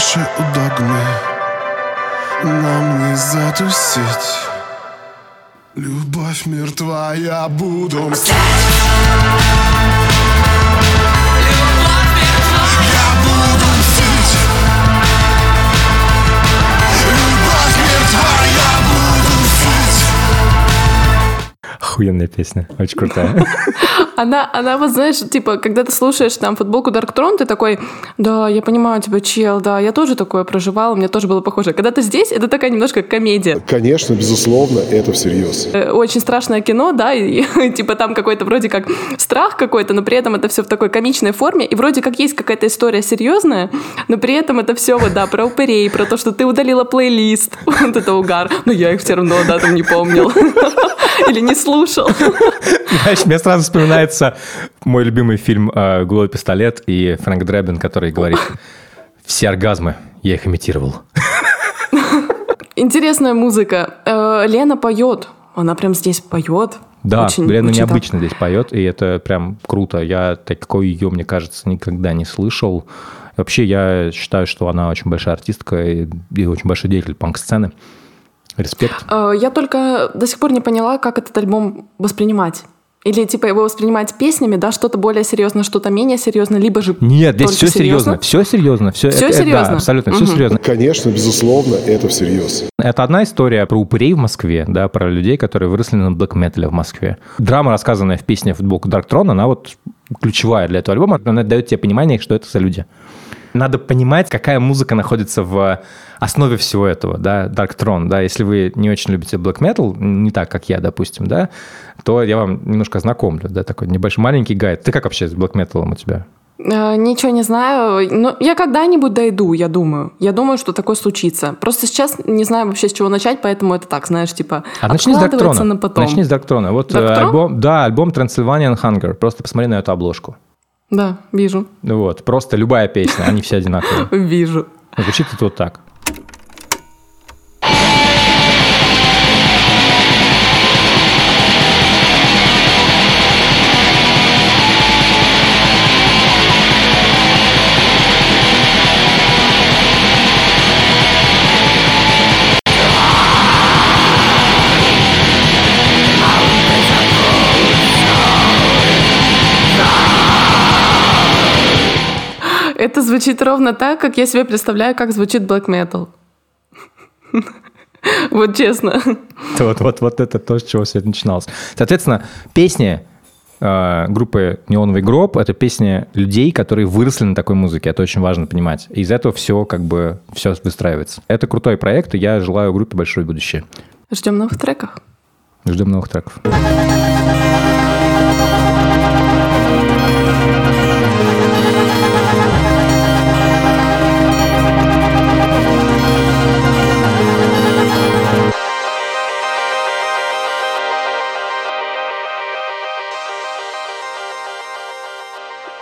больше у догмы Нам не затусить. Любовь мертва, я буду мстить Охуенная песня, очень крутая. Она, она вот, знаешь, типа, когда ты слушаешь там футболку Dark Throne, ты такой, да, я понимаю тебя, чел, да, я тоже такое проживала, у меня тоже было похоже. Когда ты здесь, это такая немножко комедия. Конечно, безусловно, это всерьез. Э, Очень страшное кино, да, и, типа там какой-то вроде как страх какой-то, но при этом это все в такой комичной форме, и вроде как есть какая-то история серьезная, но при этом это все вот, да, про упырей, про то, что ты удалила плейлист, вот это угар, но я их все равно, да, там не помнил. Или не слушал. Знаешь, мне сразу вспоминается мой любимый фильм э, «Голый пистолет» и Фрэнк Дребин, который говорит «Все оргазмы, я их имитировал». Интересная музыка. Э, Лена поет. Она прям здесь поет. Да, Очень- Лена очень так. необычно здесь поет, и это прям круто. Я такой ее, мне кажется, никогда не слышал. Вообще, я считаю, что она очень большая артистка и, и очень большой деятель панк-сцены. Респект. Э, Я только до сих пор не поняла, как этот альбом воспринимать. Или типа его воспринимать песнями, да, что-то более серьезное, что-то менее серьезное, либо же Нет, здесь все серьезно. Все серьезно. Все, Всё это- это- серьезно? Да, абсолютно, все Мгм. серьезно. Конечно, безусловно, это всерьез. Это одна история про упырей в Москве, да, про людей, которые выросли на блэк метале в Москве. Драма, рассказанная в песне «Футболка Dark Throne», она вот ключевая для этого альбома. Она дает тебе понимание, что это за люди. Надо понимать, какая музыка находится в основе всего этого, да, Dark Throne, да, если вы не очень любите black metal, не так, как я, допустим, да, то я вам немножко ознакомлю, да, такой небольшой маленький гайд. Ты как вообще с black metal у тебя? Э, Ничего не знаю. Но я когда-нибудь дойду, я думаю. Я думаю, что такое случится. Просто сейчас не знаю вообще с чего начать, поэтому это так, знаешь, типа А начни с Throne. на потом. Начни с Throne. Вот Dark э, альбом, да, альбом Transylvanian Hunger. Просто посмотри на эту обложку. Да, вижу, Вот, просто любая песня, они все одинаковые. вижу. Звучит это вот так. Это звучит ровно так, как я себе представляю, как звучит black metal. Вот честно. Вот, вот, вот это то, с чего все это начиналось. Соответственно, песни э, группы «Неоновый гроб» — это песни людей, которые выросли на такой музыке. Это очень важно понимать. И из этого все как бы все выстраивается. Это крутой проект, и я желаю группе большое будущее. Ждем новых треков. Ждем новых треков.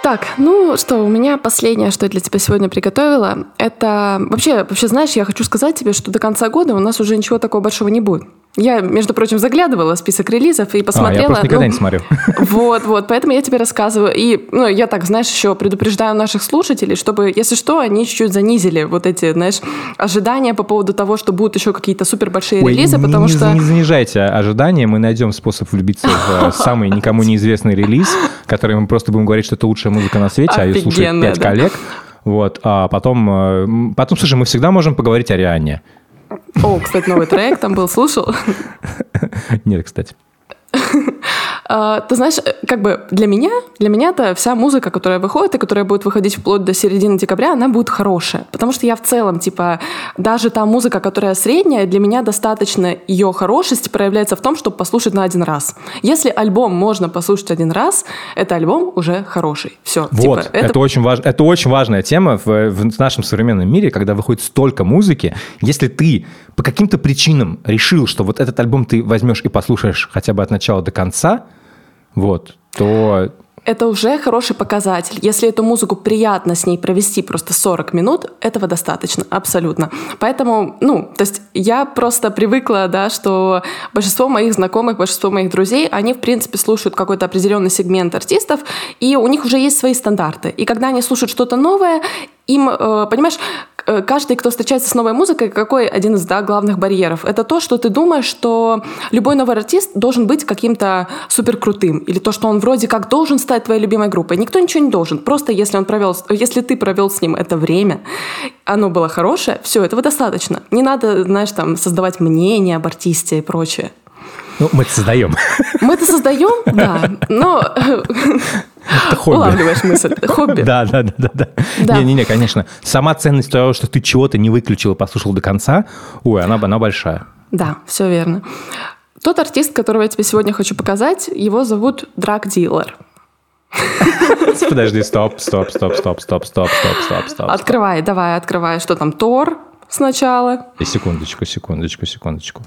Так, ну что, у меня последнее, что я для тебя сегодня приготовила, это вообще, вообще, знаешь, я хочу сказать тебе, что до конца года у нас уже ничего такого большого не будет. Я, между прочим, заглядывала в список релизов и посмотрела. а, я просто никогда ну, не смотрю. Вот, вот, поэтому я тебе рассказываю. И, ну, я так, знаешь, еще предупреждаю наших слушателей, чтобы, если что, они чуть-чуть занизили вот эти, знаешь, ожидания по поводу того, что будут еще какие-то супер большие Ой, релизы, не- потому не, что... не занижайте ожидания, мы найдем способ влюбиться в э, самый никому неизвестный релиз, который мы просто будем говорить, что это лучшая музыка на свете, а ее Офигенная, пять коллег. Вот, а потом, э, потом, слушай, мы всегда можем поговорить о Рианне. О, кстати, новый трек там был, слушал. Нет, кстати. А, Ты знаешь, э, как бы для меня, для меня это вся музыка, которая выходит и которая будет выходить вплоть до середины декабря, она будет хорошая. Потому что я в целом, типа, даже та музыка, которая средняя, для меня достаточно ее хорошесть проявляется в том, чтобы послушать на один раз. Если альбом можно послушать один раз, это альбом уже хороший. Все. Вот, типа, это... очень важ... это очень важная тема в, в нашем современном мире, когда выходит столько музыки. Если ты по каким-то причинам решил, что вот этот альбом ты возьмешь и послушаешь хотя бы от начала до конца, вот, то Это уже хороший показатель. Если эту музыку приятно с ней провести просто 40 минут, этого достаточно, абсолютно. Поэтому, ну, то есть я просто привыкла, да, что большинство моих знакомых, большинство моих друзей, они, в принципе, слушают какой-то определенный сегмент артистов, и у них уже есть свои стандарты. И когда они слушают что-то новое, им, э, понимаешь, каждый, кто встречается с новой музыкой, какой один из да, главных барьеров? Это то, что ты думаешь, что любой новый артист должен быть каким-то супер крутым, или то, что он вроде как должен стать твоей любимой группой. Никто ничего не должен. Просто если он провел, если ты провел с ним это время, оно было хорошее, все, этого достаточно. Не надо, знаешь, там создавать мнение об артисте и прочее. Ну, мы это создаем. Мы это создаем, да, но Это хобби. улавливаешь мысль. Хобби. Да, да, да, да, да. Не-не-не, конечно. Сама ценность того, что ты чего-то не выключил и послушал до конца, ой, она, она большая. Да, все верно. Тот артист, которого я тебе сегодня хочу показать, его зовут Драг Дилер. Подожди, стоп, стоп, стоп, стоп, стоп, стоп, стоп, стоп, стоп. Открывай, давай, открывай. Что там, Тор сначала? И Секундочку, секундочку, секундочку.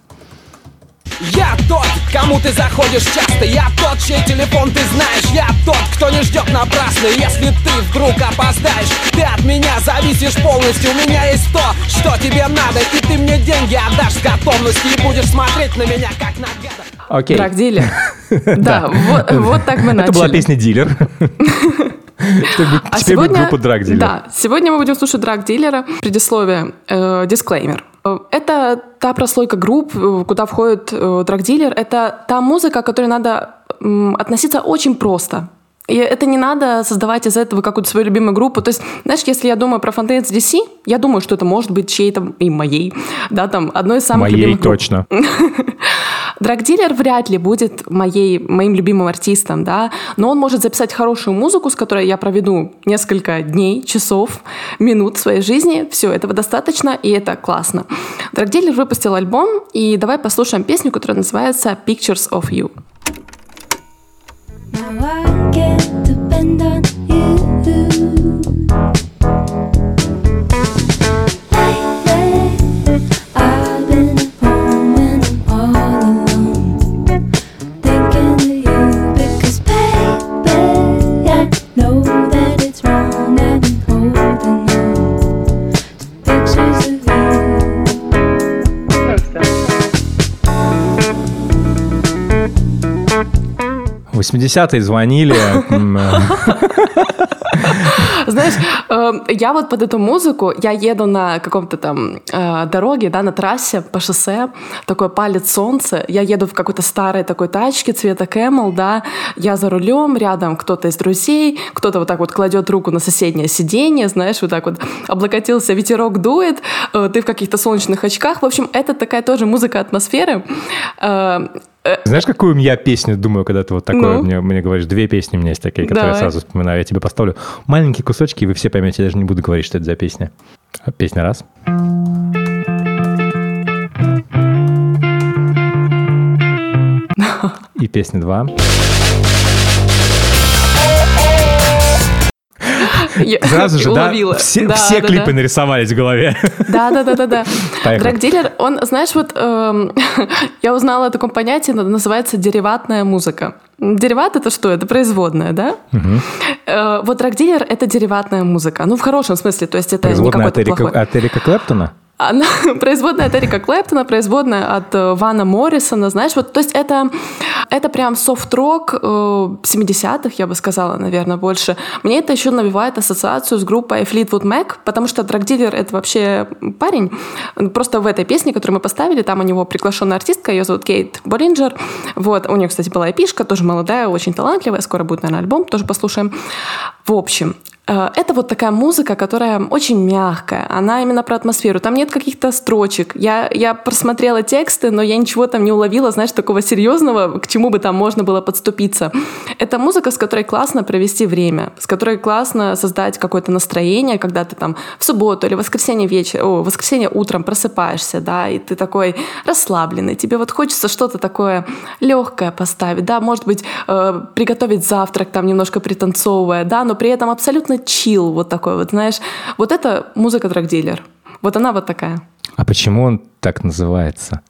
Я тот, кому ты заходишь часто Я тот, чей телефон ты знаешь Я тот, кто не ждет напрасно Если ты вдруг опоздаешь Ты от меня зависишь полностью У меня есть то, что тебе надо И ты мне деньги отдашь с готовностью И будешь смотреть на меня, как на гада Окей. Драг Дилер. Да, вот, вот так мы начали. Это была песня «Дилер». А Теперь будет сегодня, группа «Драг Дилер». да, сегодня мы будем слушать драг дилера. Предисловие, э, дисклеймер. Э, Это та прослойка групп, э, куда входит э, драг дилер. Это та музыка, к которой надо относиться очень просто. И это не надо создавать из этого какую-то свою любимую группу. То есть, знаешь, если я думаю про Fontaine's DC, я думаю, что это может быть чьей-то и моей, да, там, одной из самых Моей любимых групп. Драгдилер вряд ли будет моей, моим любимым артистом, да, но он может записать хорошую музыку, с которой я проведу несколько дней, часов, минут своей жизни. Все, этого достаточно, и это классно. Драгдилер выпустил альбом, и давай послушаем песню, которая называется «Pictures of You». Now I get to on 80-е звонили. э, Знаешь, э, я вот под эту музыку, я еду на каком-то там э, дороге, да, на трассе по шоссе, такой палец солнце, я еду в какой-то старой такой тачке цвета Camel, да, я за рулем, рядом кто-то из друзей, кто-то вот так вот кладет руку на соседнее сиденье, знаешь, вот так вот облокотился, ветерок дует, э, ты в каких-то солнечных очках, в общем, это такая тоже музыка атмосферы. Знаешь, какую я песню думаю, когда ты вот такое Ну? мне, мне говоришь? Две песни у меня есть такие, которые я Давай. сразу вспоминаю. Я тебе поставлю маленькие кусочки, и вы все поймете. Я даже не буду говорить, что это за песня. А, Песня раз. И песня два. Сразу же, да, все, Да, все да, клипы да. нарисовались в голове. Да, да, да, да, да. Поехали. Драгдилер, он, знаешь, вот эм, я узнала о таком понятии, называется дериватная музыка. Дериват это что? Это производная, да? Э, вот драгдилер это дериватная музыка. Ну, в хорошем смысле, то есть это не Производная от какой-то плохой. от Эрика Клэптона? Она производная от Эрика Клэптона, производная от э, Вана Моррисона, знаешь, вот, то есть это, это прям софт-рок э, 70-х, я бы сказала, наверное, больше. Мне это еще навевает ассоциацию с группой Fleetwood Mac, потому что Драгдилер — это вообще парень. Просто в этой песне, которую мы поставили, там у него приглашенная артистка, ее зовут Кейт Боллинджер. Вот, у нее, кстати, была эпишка, тоже молодая, очень талантливая, скоро будет, наверное, альбом, тоже послушаем. В общем, Э, Это вот такая музыка, которая очень мягкая. Она именно про атмосферу. Там нет каких-то строчек. Я, я просмотрела тексты, но я ничего там не уловила, знаешь, такого серьезного, к чему бы там можно было подступиться. Это музыка, с которой классно провести время, с которой классно создать какое-то настроение, когда ты там в субботу или воскресенье вечер, о, воскресенье утром просыпаешься, да, и ты такой расслабленный. Тебе вот хочется что-то такое легкое поставить, да, может быть, э, приготовить завтрак там немножко пританцовывая, да, но при этом абсолютно чил вот такой вот, знаешь. Вот это музыка драгдилер. Вот она вот такая. А почему он так называется?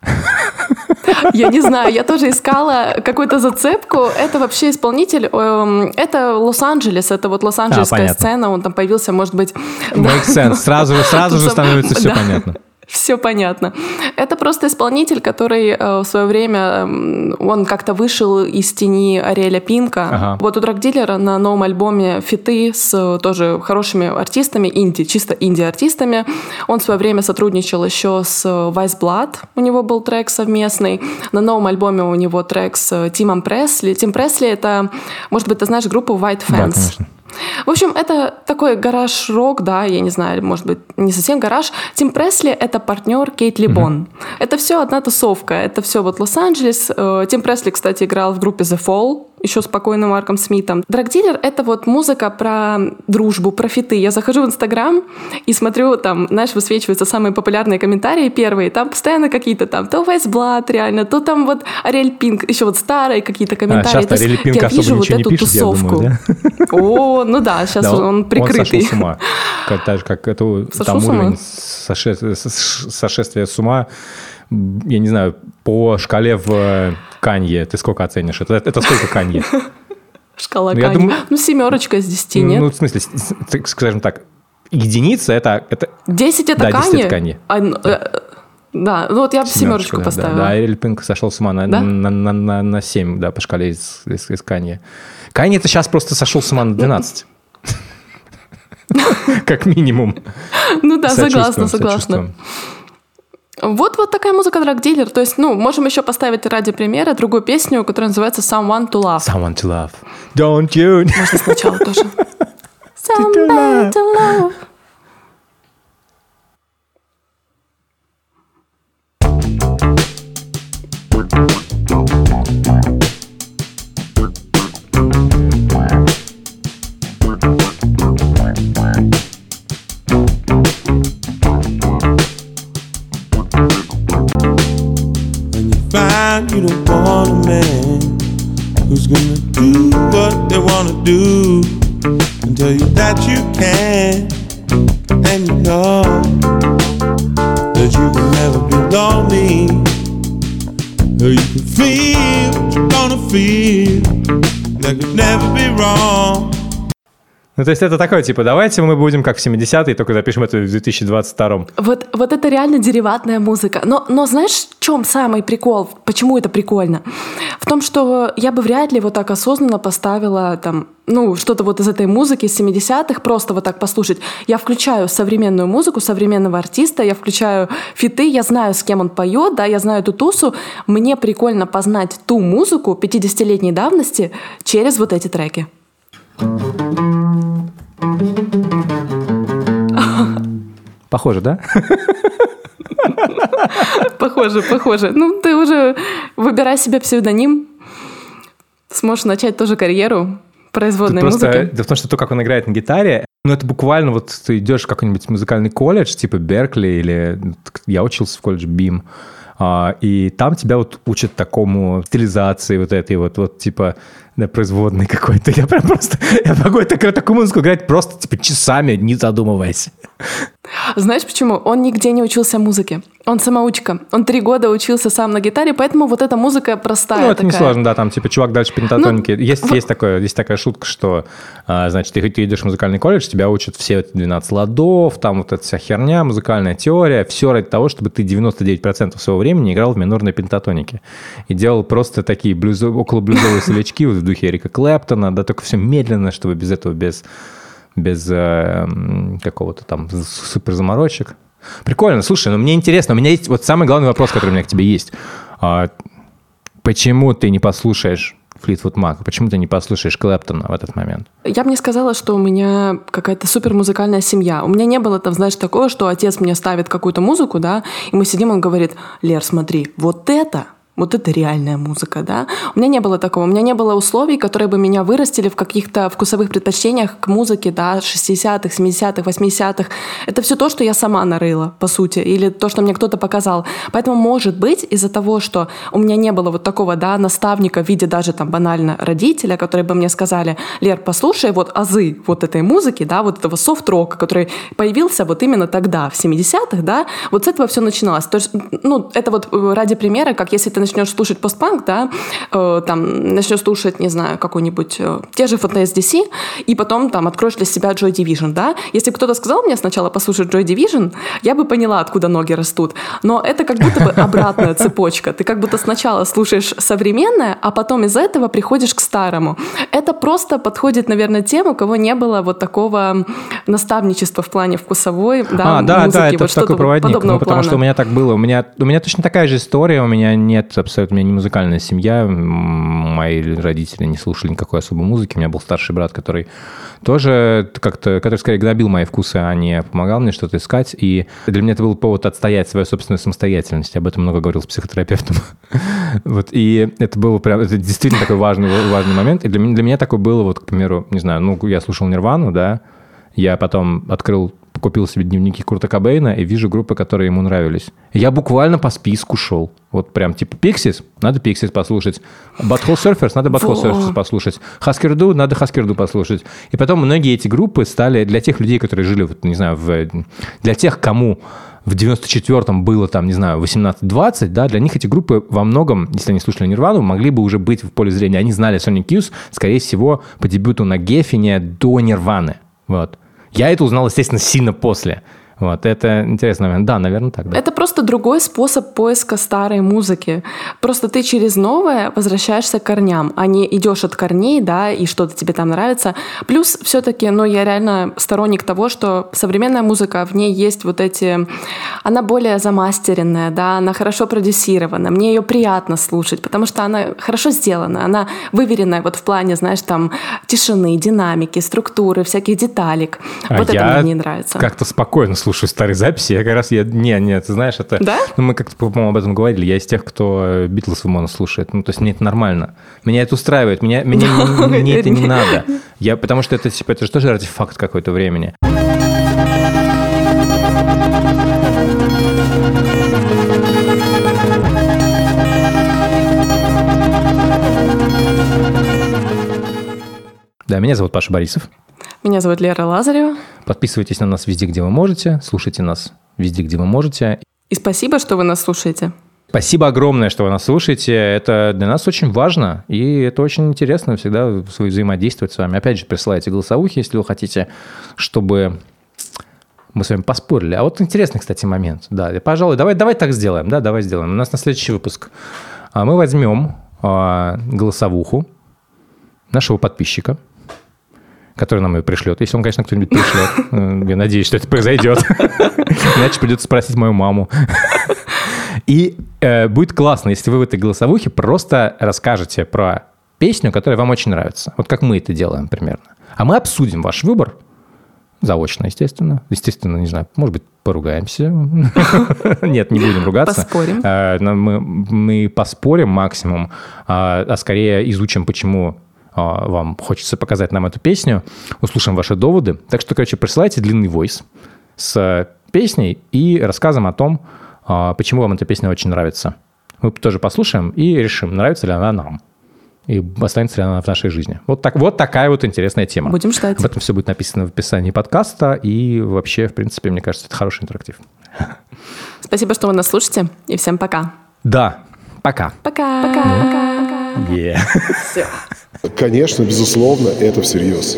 Я не знаю, я тоже искала какую-то зацепку. Это вообще исполнитель, эм, это Лос-Анджелес, это вот лос-анджелесская понятно. сцена, он там появился, может быть... Make sense. Сразу, сразу же становится все да. понятно. Все понятно. Это просто исполнитель, который э, в свое время, м, он как-то вышел из тени Ариэля Пинка. Ага. Вот у Драгдилера на новом альбоме фиты с э, тоже хорошими артистами, инди, чисто инди-артистами. Он в свое время сотрудничал еще с э, Vice Blood, у него был трек совместный. На новом альбоме у него трек с Тимом Пресли. Тим Пресли — это, может быть, ты знаешь группу White Да, Fans? конечно. В общем, это такой гараж-рок, да, я не знаю, может быть, не совсем гараж. Тим Пресли — это партнер Кейт Либон. Это все одна тусовка, это все вот Лос-Анджелес. Э, Тим Пресли, кстати, играл в группе The Fall, еще с покойным Марком Смитом. Драгдилер — это вот музыка про дружбу, про фиты. Я захожу в Инстаграм и смотрю, там, знаешь, высвечиваются самые популярные комментарии первые, там постоянно какие-то там, то Вайс Блад реально, то там вот Ариэль Пинк, еще вот старые какие-то комментарии. А, сейчас Ариэль Пинк я особо вижу вот эту пишет, я тусовку. думаю, да? О, ну да, сейчас Да, он, прикрытый. Он сошел с ума. Как, так же, как это, Сошел там уровень сошествия с ума, я не знаю, по шкале в э, Канье, ты сколько оценишь? Это, это сколько Канье? Шкала Ну, Канье. думаю- Ну, семерочка из десяти, нет? Ну, в смысле, скажем так, единица это... это 10 это да, 10 Канье? это Канье. А, ну, э, да, ну вот я бы семерочку да, поставила. Да, да, Эриль Пинк сошел с ума на, Да? на, на, на, на 7, да, по шкале из, из, из Канье. Канье это сейчас просто сошел с ума на 12. Как минимум. Ну да, согласна, согласна. Вот, вот такая музыка драг-дилер. То есть, ну, можем еще поставить ради примера другую песню, которая называется Someone to Love. Someone to love. Don't you... Можно сначала тоже. Somebody to love. When do and tell you that you can. And you know that you can never be lonely or you can feel what you're gonna feel. That could never be wrong Ну, то есть это такое, типа, давайте мы будем как в 70-е, только запишем это в 2022 Вот, вот это реально дериватная музыка. Но, но знаешь, в чем самый прикол? Почему это прикольно? В том, что я бы вряд ли вот так осознанно поставила там, ну, что-то вот из этой музыки из 70-х, просто вот так послушать. Я включаю современную музыку современного артиста, я включаю фиты, я знаю, с кем он поет, да, я знаю эту тусу. Мне прикольно познать ту музыку 50-летней давности через вот эти треки. Похоже, да? Похоже, похоже. Ну, ты уже выбирай себе псевдоним. Сможешь начать тоже карьеру производной Тут просто музыки. дело в том, что то, как он играет на гитаре, ну, это буквально вот ты идешь в какой-нибудь музыкальный колледж, типа Беркли, или ну, я учился в колледже БИМ, а, и там тебя вот учат такому стилизации вот этой вот, вот типа да, производной какой-то. Я прям просто, я могу такую, такую музыку играть просто типа часами, не задумываясь. Знаешь почему? Он нигде не учился музыке. Он самоучка. Он три года учился сам на гитаре, поэтому вот эта музыка простая Ну, это не такая. сложно, да, там, типа, чувак дальше пентатоники. Ну, есть, в- есть, такое, есть такая шутка, что, а, значит, ты, ты идешь в музыкальный колледж, тебя учат все эти 12 ладов, там вот эта вся херня, музыкальная теория, все ради того, чтобы ты 99% своего времени играл в минорной пентатонике. И делал просто такие блюзо, около блюзовые солячки в духе Эрика Клэптона, да, только все медленно, чтобы без этого, без, без э, какого-то там супер заморочек. Прикольно, слушай, ну мне интересно, у меня есть вот самый главный вопрос, который у меня к тебе есть. А, почему ты не послушаешь Флитвуд Мак? Почему ты не послушаешь Клэптона в этот момент? Я бы не сказала, что у меня какая-то супер музыкальная семья. У меня не было там, знаешь, такого, что отец мне ставит какую-то музыку, да, и мы сидим, он говорит, Лер, смотри, вот это вот это реальная музыка, да? У меня не было такого. У меня не было условий, которые бы меня вырастили в каких-то вкусовых предпочтениях к музыке, да, 60-х, 70-х, 80-х. Это все то, что я сама нарыла, по сути, или то, что мне кто-то показал. Поэтому, может быть, из-за того, что у меня не было вот такого, да, наставника в виде даже там банально родителя, которые бы мне сказали, Лер, послушай вот азы вот этой музыки, да, вот этого софт-рока, который появился вот именно тогда, в 70-х, да, вот с этого все начиналось. То есть, ну, это вот э, ради примера, как если ты начнешь слушать постпанк, да, э, там, начнешь слушать, не знаю, какой-нибудь, э, те же FTSDC, и потом там откроешь для себя Joy Division, да. Если кто-то сказал мне сначала послушать Joy Division, я бы поняла, откуда ноги растут. Но это как будто бы обратная цепочка. Ты как будто сначала слушаешь современное, а потом из этого приходишь к старому. Это просто подходит, наверное, тем, у кого не было вот такого наставничества в плане вкусовой, да, а, да, музыки, да, это вот что-то такой проводник. подобного Ну, потому плана. что у меня так было. У меня, у меня точно такая же история. У меня нет нет абсолютно, у меня не музыкальная семья, мои родители не слушали никакой особой музыки, у меня был старший брат, который тоже как-то, который скорее гнобил мои вкусы, а не помогал мне что-то искать, и для меня это был повод отстоять свою собственную самостоятельность, об этом много говорил с психотерапевтом. Вот, и это было прям, это действительно такой важный, важный момент, и для меня, для меня такой было, вот, к примеру, не знаю, ну, я слушал Нирвану, да, я потом открыл, купил себе дневники Курта Кобейна и вижу группы, которые ему нравились. Я буквально по списку шел. Вот прям типа Pixies, надо Pixies послушать. Butthole Surfers, надо Butthole. Surfers послушать. Husker Du, надо Husker Du послушать. И потом многие эти группы стали для тех людей, которые жили, вот, не знаю, в, для тех, кому в 94-м было там, не знаю, 18-20, да, для них эти группы во многом, если они слушали Нирвану, могли бы уже быть в поле зрения. Они знали Sonic Youth, скорее всего, по дебюту на Геффине до Нирваны. Вот. Я это узнал, естественно, сильно после. Вот, это интересный момент. Да, наверное, так, да. Это просто другой способ поиска старой музыки. Просто ты через новое возвращаешься к корням, а не идешь от корней, да, и что-то тебе там нравится. Плюс все-таки, ну, я реально сторонник того, что современная музыка, в ней есть вот эти... Она более замастеренная, да, она хорошо продюсирована, мне ее приятно слушать, потому что она хорошо сделана, она выверенная вот в плане, знаешь, там, тишины, динамики, структуры, всяких деталек. А вот это я мне не нравится. как-то спокойно слушаю старые записи. Я как раз... Я... Не, нет, ты знаешь, это... Да? Ну, мы как-то, по-моему, об этом говорили. Я из тех, кто Битлз в слушает. Ну, то есть мне это нормально. Меня это устраивает. Меня, меня, мне это не надо. Я, потому что это, типа, это же тоже артефакт какой-то времени. Да, меня зовут Паша Борисов. Меня зовут Лера Лазарева. Подписывайтесь на нас везде, где вы можете. Слушайте нас везде, где вы можете. И спасибо, что вы нас слушаете. Спасибо огромное, что вы нас слушаете. Это для нас очень важно, и это очень интересно всегда взаимодействовать с вами. Опять же, присылайте голосовухи, если вы хотите, чтобы мы с вами поспорили. А вот интересный, кстати, момент. Да, пожалуй, давай, давай так сделаем. Да, давай сделаем. У нас на следующий выпуск а, мы возьмем а, голосовуху нашего подписчика, который нам ее пришлет. Если он, конечно, кто-нибудь пришлет. Э, Я надеюсь, что это произойдет. Иначе придется спросить мою маму. И э, будет классно, если вы в этой голосовухе просто расскажете про песню, которая вам очень нравится. Вот как мы это делаем примерно. А мы обсудим ваш выбор. Заочно, естественно. Естественно, не знаю, может быть, поругаемся. Нет, не будем ругаться. Поспорим. Э, Мы, поспорим максимум, а а скорее изучим, почему вам хочется показать нам эту песню, услышим ваши доводы. Так что, короче, присылайте длинный войс с песней и рассказом о том, а, почему вам эта песня очень нравится. Мы тоже послушаем и решим, нравится ли она нам. И останется ли она в нашей жизни. Вот, так, вот такая вот интересная тема. Будем ждать. Об этом все будет написано в описании подкаста. И вообще, в принципе, мне кажется, это хороший интерактив. Спасибо, что вы нас слушаете. И всем пока. Да, пока. Пока. Пока. Пока. Yeah. Все. Конечно, безусловно, это всерьез.